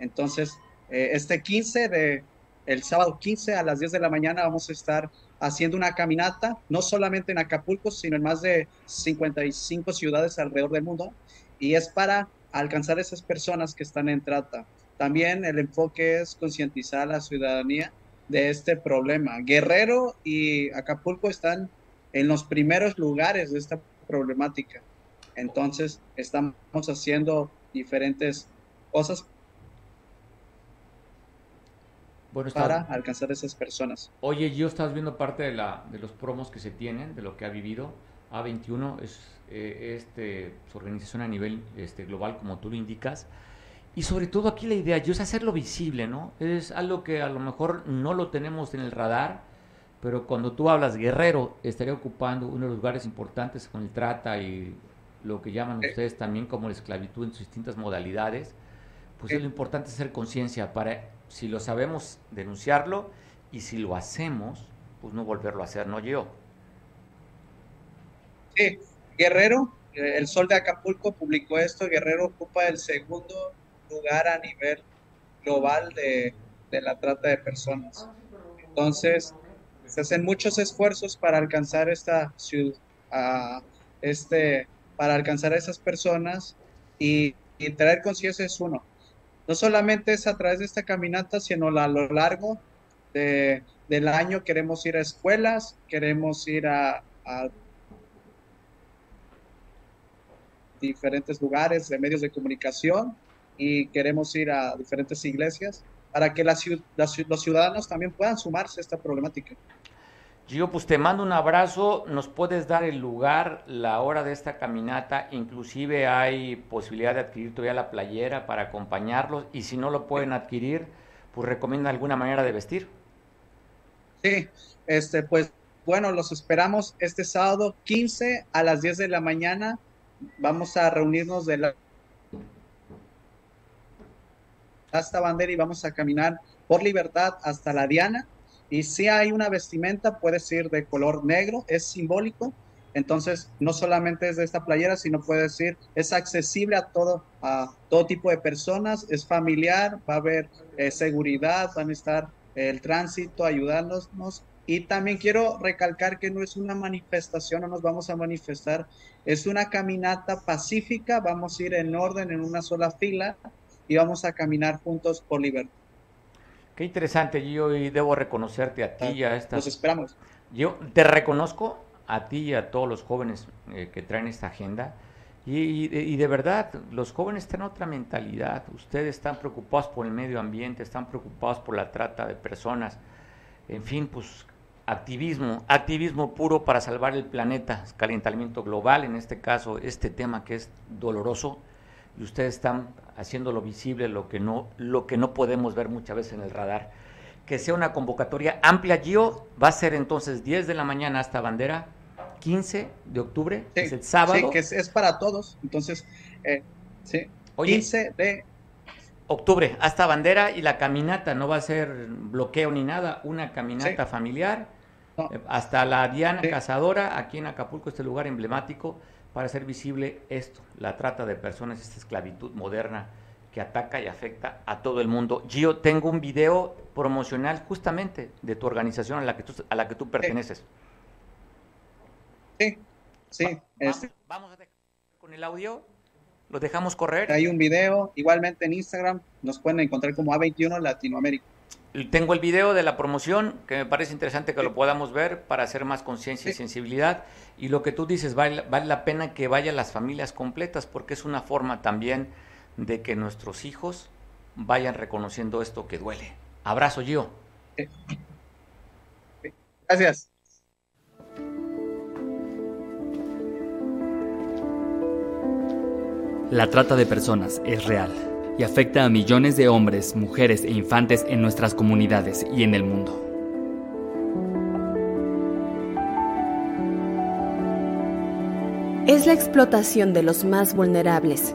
Entonces, eh, este 15 de el sábado 15 a las 10 de la mañana vamos a estar haciendo una caminata, no solamente en Acapulco, sino en más de 55 ciudades alrededor del mundo, y es para alcanzar a esas personas que están en trata. También el enfoque es concientizar a la ciudadanía de este problema. Guerrero y Acapulco están en los primeros lugares de esta problemática. Entonces, estamos haciendo diferentes cosas bueno, para alcanzar a esas personas. Oye, yo estás viendo parte de, la, de los promos que se tienen, de lo que ha vivido. A21 es eh, este, su organización a nivel este, global, como tú lo indicas. Y sobre todo aquí la idea yo es hacerlo visible, ¿no? Es algo que a lo mejor no lo tenemos en el radar, pero cuando tú hablas guerrero, estaría ocupando uno de los lugares importantes con el trata y lo que llaman eh. ustedes también como la esclavitud en sus distintas modalidades, pues es lo importante hacer conciencia para, si lo sabemos, denunciarlo y si lo hacemos, pues no volverlo a hacer, ¿no yo? Sí, Guerrero eh, el Sol de Acapulco publicó esto, Guerrero ocupa el segundo lugar a nivel global de, de la trata de personas. Entonces, se hacen muchos esfuerzos para alcanzar esta ciudad, este, para alcanzar a esas personas y, y traer conciencia es uno. No solamente es a través de esta caminata, sino a lo largo de, del año queremos ir a escuelas, queremos ir a, diferentes lugares de medios de comunicación y queremos ir a diferentes iglesias para que la, los ciudadanos también puedan sumarse a esta problemática. Gio, pues te mando un abrazo. ¿Nos puedes dar el lugar, la hora de esta caminata? Inclusive hay posibilidad de adquirir todavía la playera para acompañarlos. Y si no lo pueden adquirir, pues recomienda alguna manera de vestir. Sí, este, pues bueno, los esperamos este sábado 15 a las 10 de la mañana. Vamos a reunirnos de la hasta bandera y vamos a caminar por libertad hasta la Diana. Y si hay una vestimenta, puede ser de color negro, es simbólico. Entonces, no solamente es de esta playera, sino puede decir, es accesible a todo, a todo tipo de personas, es familiar, va a haber eh, seguridad, van a estar el tránsito ayudándonos. Y también quiero recalcar que no es una manifestación, no nos vamos a manifestar, es una caminata pacífica, vamos a ir en orden, en una sola fila, y vamos a caminar juntos por libertad. Qué interesante, yo y debo reconocerte a ti y a estas. Los esperamos. Yo te reconozco a ti y a todos los jóvenes eh, que traen esta agenda. Y, y, de verdad, los jóvenes tienen otra mentalidad. Ustedes están preocupados por el medio ambiente, están preocupados por la trata de personas. En fin, pues activismo, activismo puro para salvar el planeta, calentamiento global, en este caso, este tema que es doloroso, y ustedes están haciéndolo visible, lo que no, lo que no podemos ver muchas veces en el radar. Que sea una convocatoria amplia, Gio, va a ser entonces 10 de la mañana hasta bandera, 15 de octubre, es el sábado. Sí, que es, para todos, entonces, eh, sí, 15 de octubre hasta bandera y la caminata, no va a ser bloqueo ni nada, una caminata familiar eh, hasta la Diana Cazadora, aquí en Acapulco, este lugar emblemático para hacer visible esto, la trata de personas, esta esclavitud moderna que ataca y afecta a todo el mundo. Gio, tengo un video promocional justamente de tu organización a la que tú, a la que tú perteneces. Sí, sí. Este vamos, a dejar con el audio, lo dejamos correr. Hay un video, igualmente en Instagram, nos pueden encontrar como A21 Latinoamérica. Tengo el video de la promoción, que me parece interesante que lo podamos ver para hacer más conciencia y sensibilidad. Y lo que tú dices, vale, vale la pena que vayan las familias completas, porque es una forma también de que nuestros hijos vayan reconociendo esto que duele. Abrazo, Gio. Gracias. La trata de personas es real y afecta a millones de hombres, mujeres e infantes en nuestras comunidades y en el mundo. Es la explotación de los más vulnerables,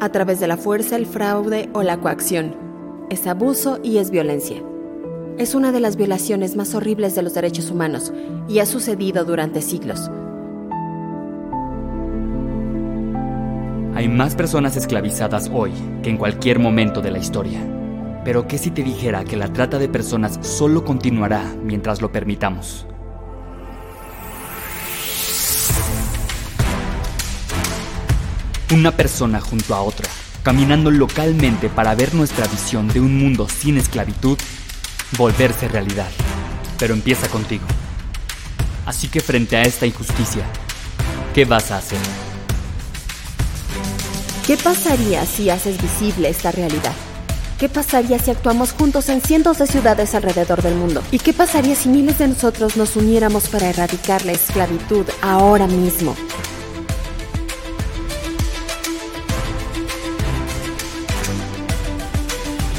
a través de la fuerza, el fraude o la coacción. Es abuso y es violencia. Es una de las violaciones más horribles de los derechos humanos y ha sucedido durante siglos. Hay más personas esclavizadas hoy que en cualquier momento de la historia. Pero ¿qué si te dijera que la trata de personas solo continuará mientras lo permitamos? Una persona junto a otra, caminando localmente para ver nuestra visión de un mundo sin esclavitud volverse realidad. Pero empieza contigo. Así que frente a esta injusticia, ¿qué vas a hacer? ¿Qué pasaría si haces visible esta realidad? ¿Qué pasaría si actuamos juntos en cientos de ciudades alrededor del mundo? ¿Y qué pasaría si miles de nosotros nos uniéramos para erradicar la esclavitud ahora mismo?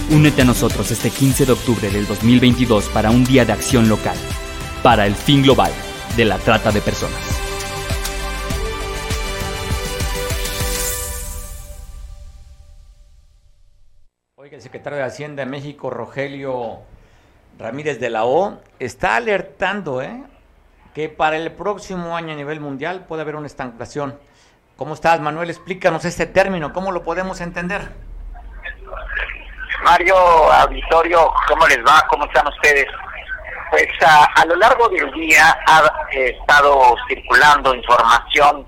Únete a nosotros este 15 de octubre del 2022 para un día de acción local, para el fin global de la trata de personas. Secretario de Hacienda de México, Rogelio Ramírez de la O, está alertando ¿eh? que para el próximo año a nivel mundial puede haber una estancación ¿Cómo estás, Manuel? Explícanos este término, ¿cómo lo podemos entender? Mario, auditorio, ¿cómo les va? ¿Cómo están ustedes? Pues a, lo largo del día ha estado circulando información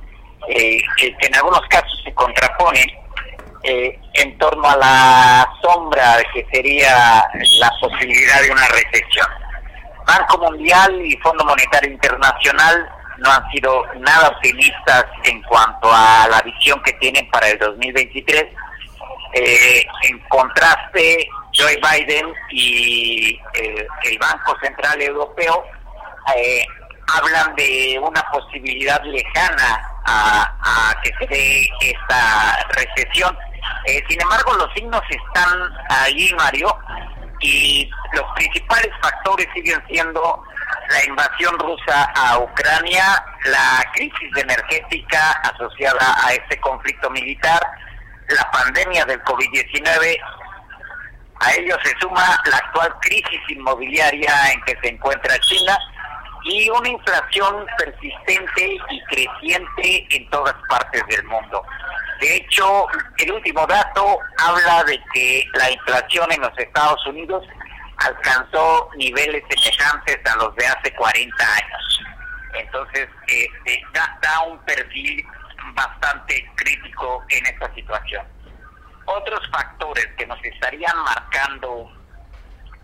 eh, que, en algunos casos se contrapone eh, en torno a la sombra de que sería la posibilidad de una recesión. Banco Mundial y Fondo Monetario Internacional no han sido nada optimistas en cuanto a la visión que tienen para el 2023. Eh, en contraste, Joe Biden y eh, el Banco Central Europeo eh, hablan de una posibilidad lejana a, que se dé esta recesión. Sin embargo, los signos están ahí, Mario, y los principales factores siguen siendo la invasión rusa a Ucrania, la crisis energética asociada a este conflicto militar, la pandemia del COVID-19, a ello se suma la actual crisis inmobiliaria en que se encuentra China y una inflación persistente y creciente en todas partes del mundo. De hecho, el último dato habla de que la inflación en los Estados Unidos alcanzó niveles semejantes a los de hace 40 años. Entonces, este, da, un perfil bastante crítico en esta situación. Otros factores que nos estarían marcando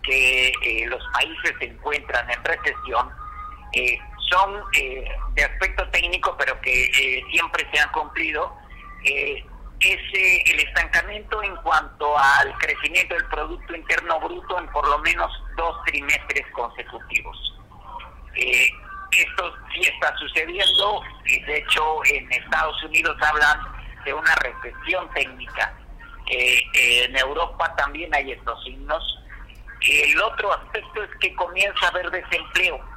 que eh, los países se encuentran en recesión eh, son eh, de aspecto técnico, pero que siempre se han cumplido, es el estancamiento en cuanto al crecimiento del Producto Interno Bruto en por lo menos dos trimestres consecutivos. esto sí está sucediendo, y de hecho en Estados Unidos hablan de una recesión técnica. en Europa también hay estos signos. El otro aspecto es que comienza a haber desempleo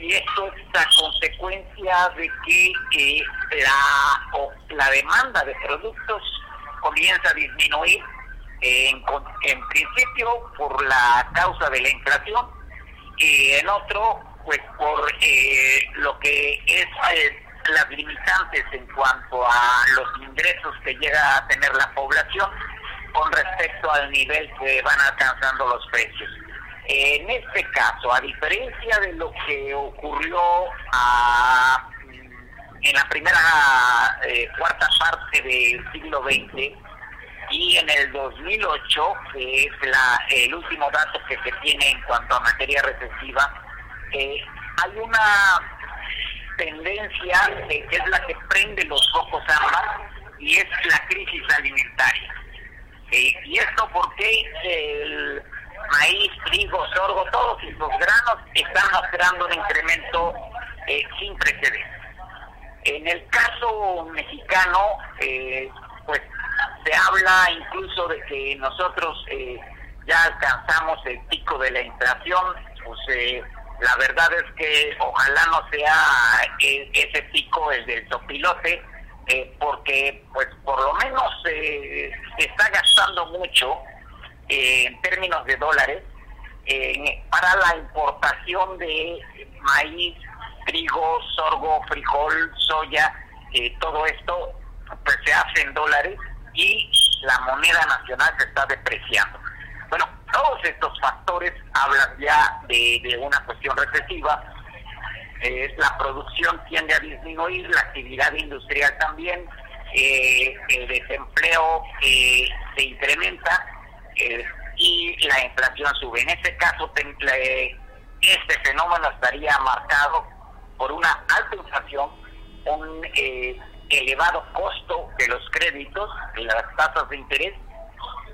y esto es la consecuencia de que la, la demanda de productos comienza a disminuir, en, en principio por la causa de la inflación y en otro pues por eh, lo que es eh, las limitantes en cuanto a los ingresos que llega a tener la población con respecto al nivel que van alcanzando los precios. En este caso, a diferencia de lo que ocurrió a, en la primera eh, cuarta parte del siglo XX y en el 2008, que es la, el último dato que se tiene en cuanto a materia recesiva, eh, hay una tendencia que es la que prende los focos ambas y es la crisis alimentaria. Eh, y esto porque el maíz, trigo, sorgo, todos esos granos están mostrando un incremento eh, sin precedentes. En el caso mexicano, eh, pues se habla incluso de que nosotros eh, ya alcanzamos el pico de la inflación, pues la verdad es que ojalá no sea ese pico el del topilote, porque pues por lo menos se está gastando mucho eh, en términos de dólares para la importación de maíz, trigo, sorgo, frijol, soya, eh, todo esto pues se hace en dólares y la moneda nacional se está depreciando. Bueno, todos estos factores hablan ya de, una cuestión recesiva. Eh, la producción tiende a disminuir, la actividad industrial también, el desempleo se incrementa eh, y la inflación sube. En este caso, este fenómeno estaría marcado por una alta inflación, un eh, elevado costo de los créditos, de las tasas de interés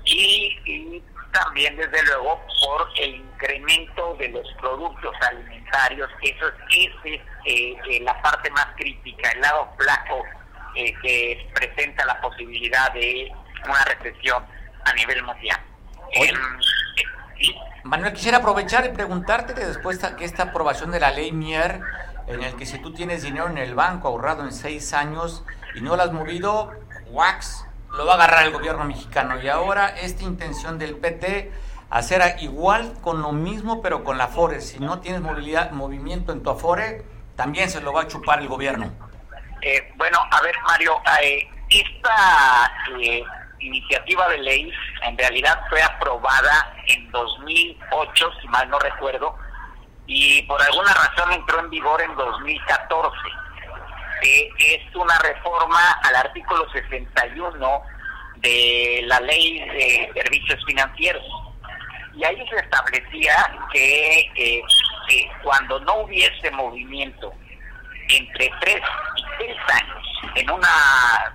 y, también, desde luego, por el incremento de los productos alimentarios. Eso es, es eh, la parte más crítica, el lado flaco que presenta la posibilidad de una recesión a nivel mundial. Manuel, quisiera aprovechar y preguntarte que después de esta aprobación de la ley Mier, en el que si tú tienes dinero en el banco ahorrado en seis años y no lo has movido, wax, lo va a agarrar el gobierno mexicano. Y ahora esta intención del PT hacer igual con lo mismo, pero con la Afore. Si no tienes movilidad, movimiento en tu Afore, también se lo va a chupar el gobierno. Eh, bueno, a ver, Mario, eh, esta eh, iniciativa de ley en realidad fue aprobada en 2008, si mal no recuerdo, y por alguna razón entró en vigor en 2014. Eh, es una reforma al artículo 61 de la ley de servicios financieros. Y ahí se establecía que eh, eh, cuando no hubiese movimiento entre 3 y 6 años en una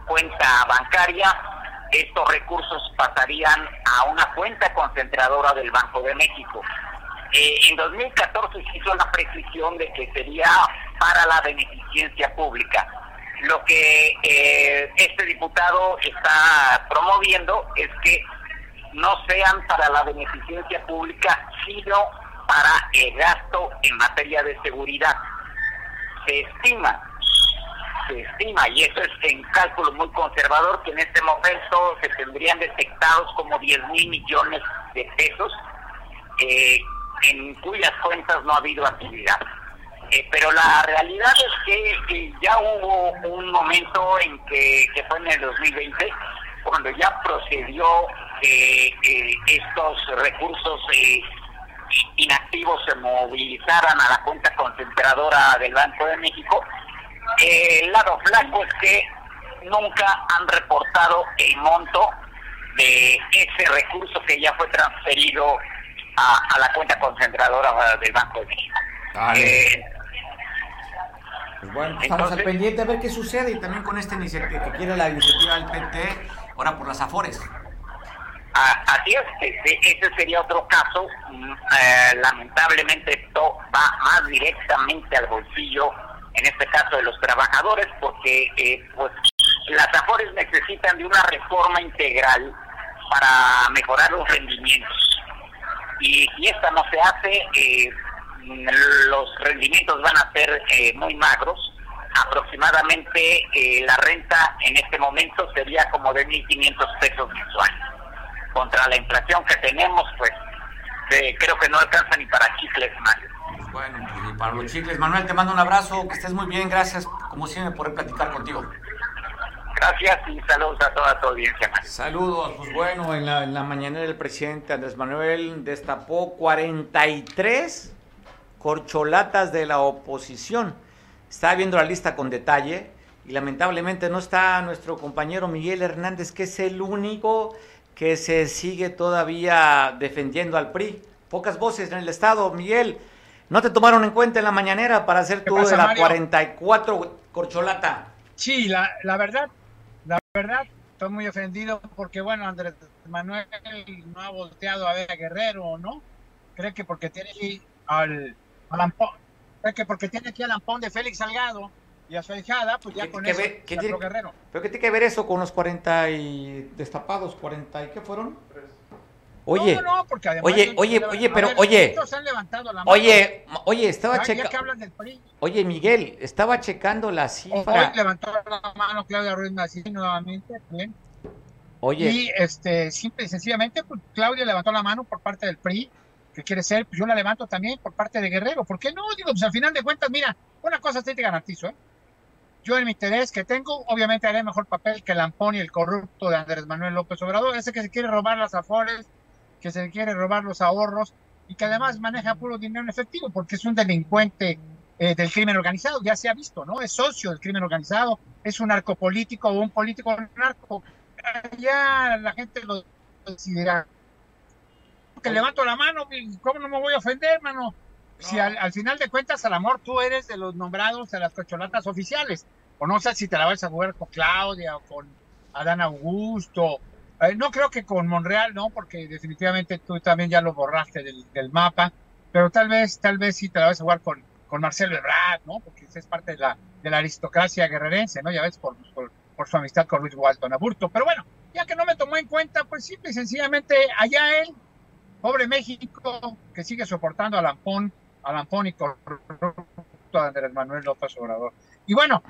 cuenta bancaria, estos recursos pasarían a una cuenta concentradora del Banco de México. Eh, en 2014 se hizo la precisión de que sería para la beneficencia pública. Lo que eh, este diputado está promoviendo es que no sean para la beneficencia pública, sino para el gasto en materia de seguridad. Se estima se estima, y eso es en cálculo muy conservador, que en este momento se tendrían detectados como 10 mil millones de pesos, eh, en cuyas cuentas no ha habido actividad. Eh, pero la realidad es que, ya hubo un momento en que, que fue en el 2020, cuando ya procedió que estos recursos eh, inactivos se movilizaran a la cuenta concentradora del Banco de México, el lado flaco es que nunca han reportado el monto de ese recurso que ya fue transferido a, a la cuenta concentradora del Banco de México. Eh, pues bueno, estamos Entonces, al pendiente a ver qué sucede y también con esta iniciativa que quiere la iniciativa del PT, ahora por las Afores. Así es, ese, ese sería otro caso. Eh, lamentablemente esto va más directamente al bolsillo en este caso de los trabajadores, porque eh, pues las AFORES necesitan de una reforma integral para mejorar los rendimientos. Y si esta no se hace, eh, los rendimientos van a ser eh, muy magros. Aproximadamente la renta en este momento sería como de 1.500 pesos mensuales. Contra la inflación que tenemos, pues creo que no alcanza ni para chicles, Mario. Bueno, pues, y para los chicles. Manuel, te mando un abrazo, que estés muy bien, gracias como siempre por platicar contigo. Gracias y saludos a toda tu audiencia. Saludos, pues bueno, en la, en la mañanera el presidente Andrés Manuel destapó 43 corcholatas de la oposición. Estaba viendo la lista con detalle y lamentablemente no está nuestro compañero Miguel Hernández, que es el único que se sigue todavía defendiendo al PRI. Pocas voces en el Estado, Miguel. ¿No te tomaron en cuenta en la mañanera para hacer tú de la Mario? 44 corcholata? Sí, la, la verdad, la verdad, estoy muy ofendido porque, bueno, Andrés Manuel no ha volteado a ver a Guerrero, ¿no? Cree que porque tiene aquí al, al ampón, cree que porque tiene aquí al ampón de Félix Salgado y a su hijada, pues ya con eso ve, ¿qué tiene, Guerrero. ¿Pero qué tiene que ver eso con los 40 y destapados? ¿40 y qué fueron? Oye, no, no, porque además oye, oye, oye, pero ver, oye, oye, oye, estaba checando. Oye, Miguel, estaba checando la cifra. Hoy levantó la mano Claudia Ruiz Massieu nuevamente, bien. Oye. Y este, simple y sencillamente, pues, Claudia levantó la mano por parte del PRI, que quiere ser, pues yo la levanto también por parte de Guerrero. ¿Por qué no? Digo, pues al final de cuentas, mira, una cosa sí te garantizo, ¿eh? Yo en mi interés que tengo, obviamente haré mejor papel que el ampón y el corrupto de Andrés Manuel López Obrador, ese que se quiere robar las afores, que se quiere robar los ahorros y que además maneja puro dinero en efectivo porque es un delincuente eh, del crimen organizado, ya se ha visto, ¿no? Es socio del crimen organizado, es un narcopolítico o un político narco. Ya la gente lo decidirá. Que levanto la mano, ¿cómo no me voy a ofender, mano? Si al, al, final de cuentas, al amor, tú eres de los nombrados de las cocholatas oficiales. O no sé si te la vas a jugar con Claudia o con Adán Augusto eh, no creo que con Monreal, no, porque definitivamente tú también ya lo borraste del, del, mapa, pero tal vez, tal vez sí te la vas a jugar con, con Marcelo Ebrard, ¿no? Porque es parte de la, de la aristocracia guerrerense, ¿no? Ya ves, por, por, por, su amistad con Luis Walton Aburto. Pero bueno, ya que no me tomó en cuenta, pues simple y sencillamente allá él, pobre México, que sigue soportando a Lampón, a Lampón y corrupto a Andrés Manuel López Obrador. Y bueno,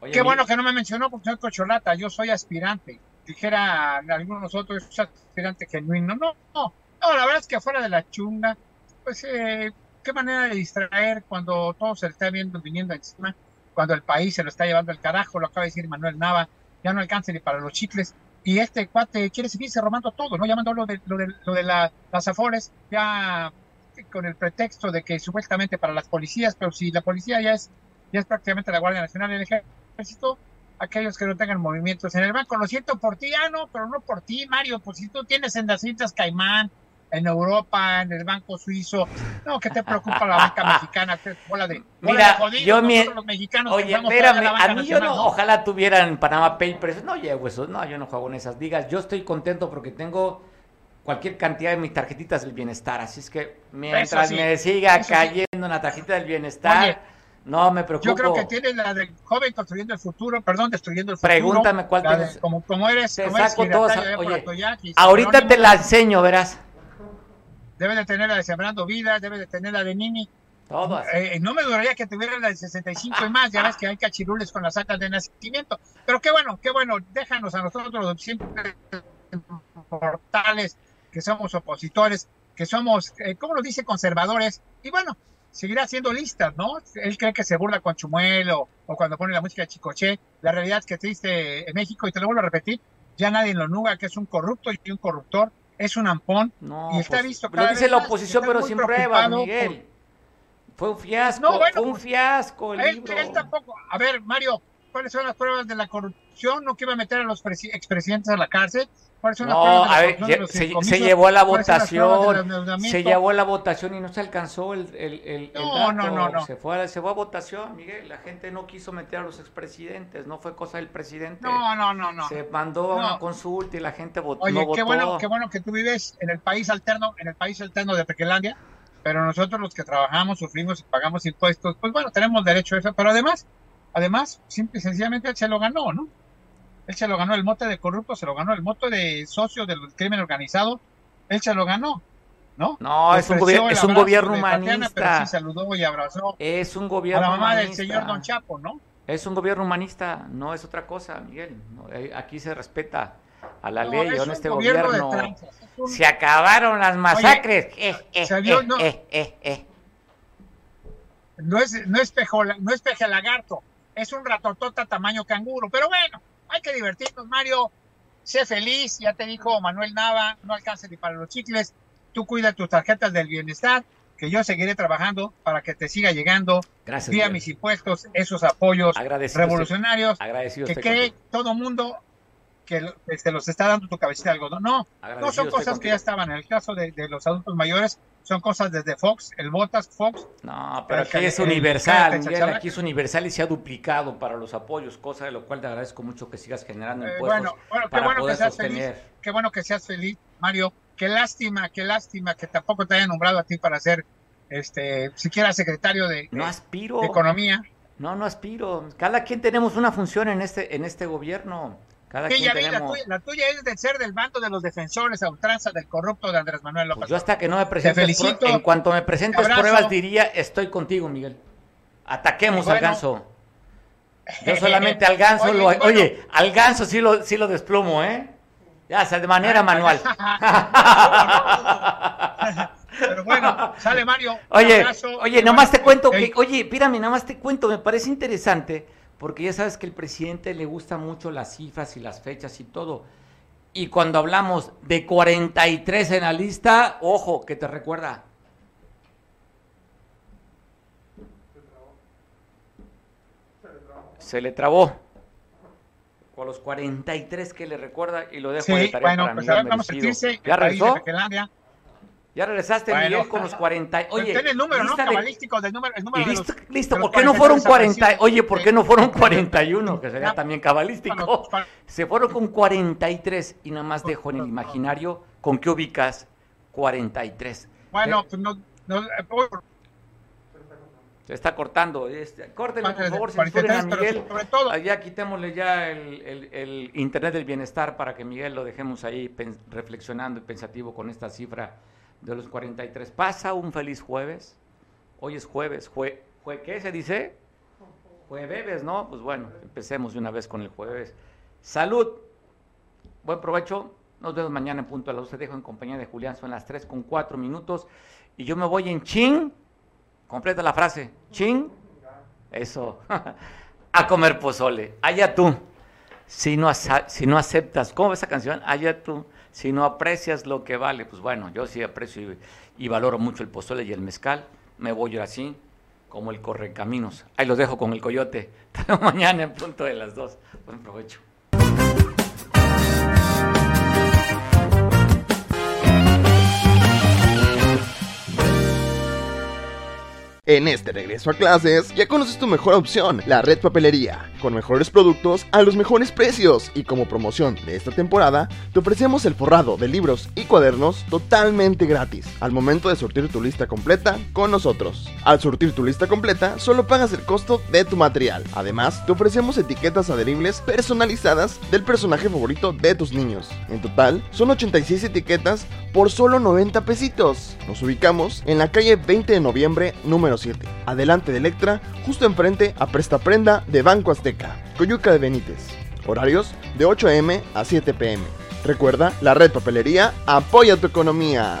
Oye, qué bueno que no me mencionó porque soy cocholata, yo soy aspirante dijera algunos de nosotros, es aspirante genuino. No, no, no, la verdad es que afuera de la chunga, pues eh, qué manera de distraer cuando todo se está viendo viniendo encima. cuando el país se lo está llevando el carajo, lo acaba de decir Manuel Nava, ya no alcanza ni para los chicles. Y este cuate quiere seguirse robando todo, ¿no? Llamando lo de, lo de, lo de la, las afores, ya con el pretexto de que supuestamente para las policías, pero si la policía ya es, ya es prácticamente la Guardia Nacional y el Ejército, aquellos que no tengan movimientos en el banco, lo siento por ti, ah, no, pero no por ti, Mario, pues si tú tienes en las Islas Caimán, en Europa, en el Banco Suizo. No, ¿qué te preocupa la banca <laughs> mexicana? Bola de, Mira, jodidos, yo mi... los mexicanos Oye, espérame, la a mí yo no, ojalá tuvieran Panama Papers, no llevo eso, no, yo no juego en esas ligas, yo estoy contento porque tengo cualquier cantidad de mis tarjetitas del bienestar, así es que mientras sí, me siga sí. cayendo una tarjeta del bienestar, Oye, no me preocupo. Yo creo que tienes la del joven construyendo el futuro, perdón, destruyendo el futuro. Pregúntame cuál la de- tienes. como, como eres, Te como eres saco piratario allá por oye, ahorita te la enseño, verás. Debe de tener la de Sembrando Vidas, debe de tener la de Nini. Todas. Eh, no me dudaría que tuviera la de 65 y más, ya ves que hay cachirules con las actas de nacimiento. Pero qué bueno, qué bueno, déjanos a nosotros siempre portales que somos opositores, que somos, eh, ¿cómo lo dice? Conservadores. Y bueno, seguirá haciendo listas, ¿no? Él cree que se burla con Chumuelo o cuando pone la música de Chicoche. La realidad es que existe en México, y te lo vuelvo a repetir, ya nadie lo nuga que es un corrupto y un corruptor, es un ampón. No, y está pues, visto lo cada dice vez la oposición, pero sin pruebas, Miguel. Fue un fiasco, No, bueno, fue un fiasco el Él, libro. él tampoco. A ver, Mario, ¿cuáles son las pruebas de la corrupción? ¿No que iba a meter a los presi- expresidentes a la cárcel? ¿Cuáles son las No, a ver, lle- se, llevó a la ¿Cuáles son las pruebas del votación, se llevó a la votación y no se alcanzó el, el, el- el No, dato. no, no, no. Se, fue a, se fue a votación, Miguel. La gente no quiso meter a los expresidentes, no fue cosa del presidente. No, no, no, no. Se mandó a No. una consulta y la gente votó. Oye, no qué votó. bueno, qué bueno que tú vives en el país alterno, en el país alterno de Pequelandia, pero nosotros los que trabajamos, sufrimos y pagamos impuestos, pues bueno, tenemos derecho a eso, pero además, además, simple y sencillamente se lo ganó, ¿no? Él se lo ganó el mote de corrupto, se lo ganó el mote de socio del crimen organizado, él se lo ganó, ¿no? No, es un, es un gobierno de Tatiana, humanista. pero sí saludó y abrazó Es un a gobierno la mamá del humanista. señor Don Chapo, ¿no? Es un gobierno humanista, no es otra cosa, Miguel. Eh, aquí se respeta a la No, ley es en este gobierno de gobierno. tranzas, es un- Se acabaron las masacres. eh, eh, se vio- eh, no. no es, no es pejo, no es peje lagarto, es un ratotota tamaño canguro. Pero bueno, hay que divertirnos, Mario. Sé feliz, ya te dijo Manuel Nava, no alcance ni para los chicles. Tú cuida tus tarjetas del bienestar, que yo seguiré trabajando para que te siga llegando Gracias, vía mis impuestos, esos apoyos Agradecido revolucionarios agradecido que cree todo mundo que que se los está dando tu cabecita de algodón. No, no son cosas que ya estaban. En el caso de, de los adultos mayores, son cosas desde Fox, el Botas, Fox, No, pero aquí es universal, el- Miguel, el- aquí es universal y se ha duplicado para los apoyos, cosa de lo cual te agradezco mucho que sigas generando Eh, impuestos bueno, bueno, qué para bueno que poder seas sostener. feliz. Qué bueno que seas feliz, Mario. Qué lástima, qué lástima que tampoco te haya nombrado a ti para ser, este, siquiera secretario de, No de- aspiro. de economía. No, no aspiro. Cada quien tenemos una función en este en este gobierno. Cada Sí, ya vi, la, tuya, la tuya es de ser del bando de los defensores a ultranza del corrupto de Andrés Manuel López. Pues yo hasta que no me presentes en cuanto me presentes pruebas diría estoy contigo, Miguel. Ataquemos al ganso. Yo <laughs> solamente al ganso Oye, lo bueno. oye, al ganso sí lo sí lo desplomo, ¿eh? Ya, o sea, de manera <laughs> manual. <laughs> Pero bueno, sale Mario. Oye, oye, nomás te cuento que, oye, espérame, nomás te cuento, me parece interesante, porque ya sabes que el presidente le gusta mucho las cifras y las fechas y todo. Y cuando hablamos de 43 en la lista, ojo, que te recuerda. Se le trabó. Con los 43 que le recuerda y lo dejo de Sí, tarea bueno, para pues Miguel ahora vamos a merecido. sentirse ¿Ya de regresó? Ya regresaste, Bueno. Miguel, con los <laughs> 40. Pues Oye, ten el número, ¿no? lista de- Cabalístico del número, el número y de listo, los- listo, de los ¿por qué no fueron 40? desaparecidos. Oye, ¿por qué no fueron <laughs> 41? Que sería Ya. también cabalístico. Se fueron con 43 y nada más dejo en el imaginario con qué ubicas 43. Bueno, pues no, no, eh, Se está cortando. Córtenle, por favor, 43, censuren a Miguel. Allá quitémosle ya el, el- el Internet del Bienestar para que Miguel lo dejemos ahí reflexionando y pensativo con esta cifra de los 43. Pasa un feliz jueves. Hoy es jueves. Jue, jue- ¿Qué se dice? Jueves, ¿no? Pues bueno, empecemos de una vez con el jueves. Salud. Buen provecho. Nos vemos mañana en punto a las 12. Dejo en compañía de Julián. Son las 3 con 4 minutos. Y yo me voy en chin. Completa la frase. Chin. Eso. <laughs> a comer pozole. Allá tú. Si no, si no aceptas, ¿cómo ves esa canción? Allá tú. Si no aprecias lo que vale, pues bueno, yo sí aprecio y, valoro mucho el pozole y el mezcal. Me voy a así, como el correcaminos. Ahí los dejo con el coyote. <laughs> mañana en punto de las dos. Buen provecho. En este regreso a clases, ya conoces tu mejor opción, la red papelería, con mejores productos a los mejores precios. Y como promoción de esta temporada, te ofrecemos el forrado de libros y cuadernos totalmente gratis, al momento de surtir tu lista completa con nosotros. Al surtir tu lista completa, solo pagas el costo de tu material. Además, te ofrecemos etiquetas adheribles personalizadas del personaje favorito de tus niños. En total, son 86 etiquetas por solo 90 pesitos. Nos ubicamos en la calle 20 de noviembre, número adelante de Electra, justo enfrente a Presta Prenda de Banco Coyuca de Benítez. Horarios de 8 am a 7 pm. Recuerda, la red papelería apoya tu economía.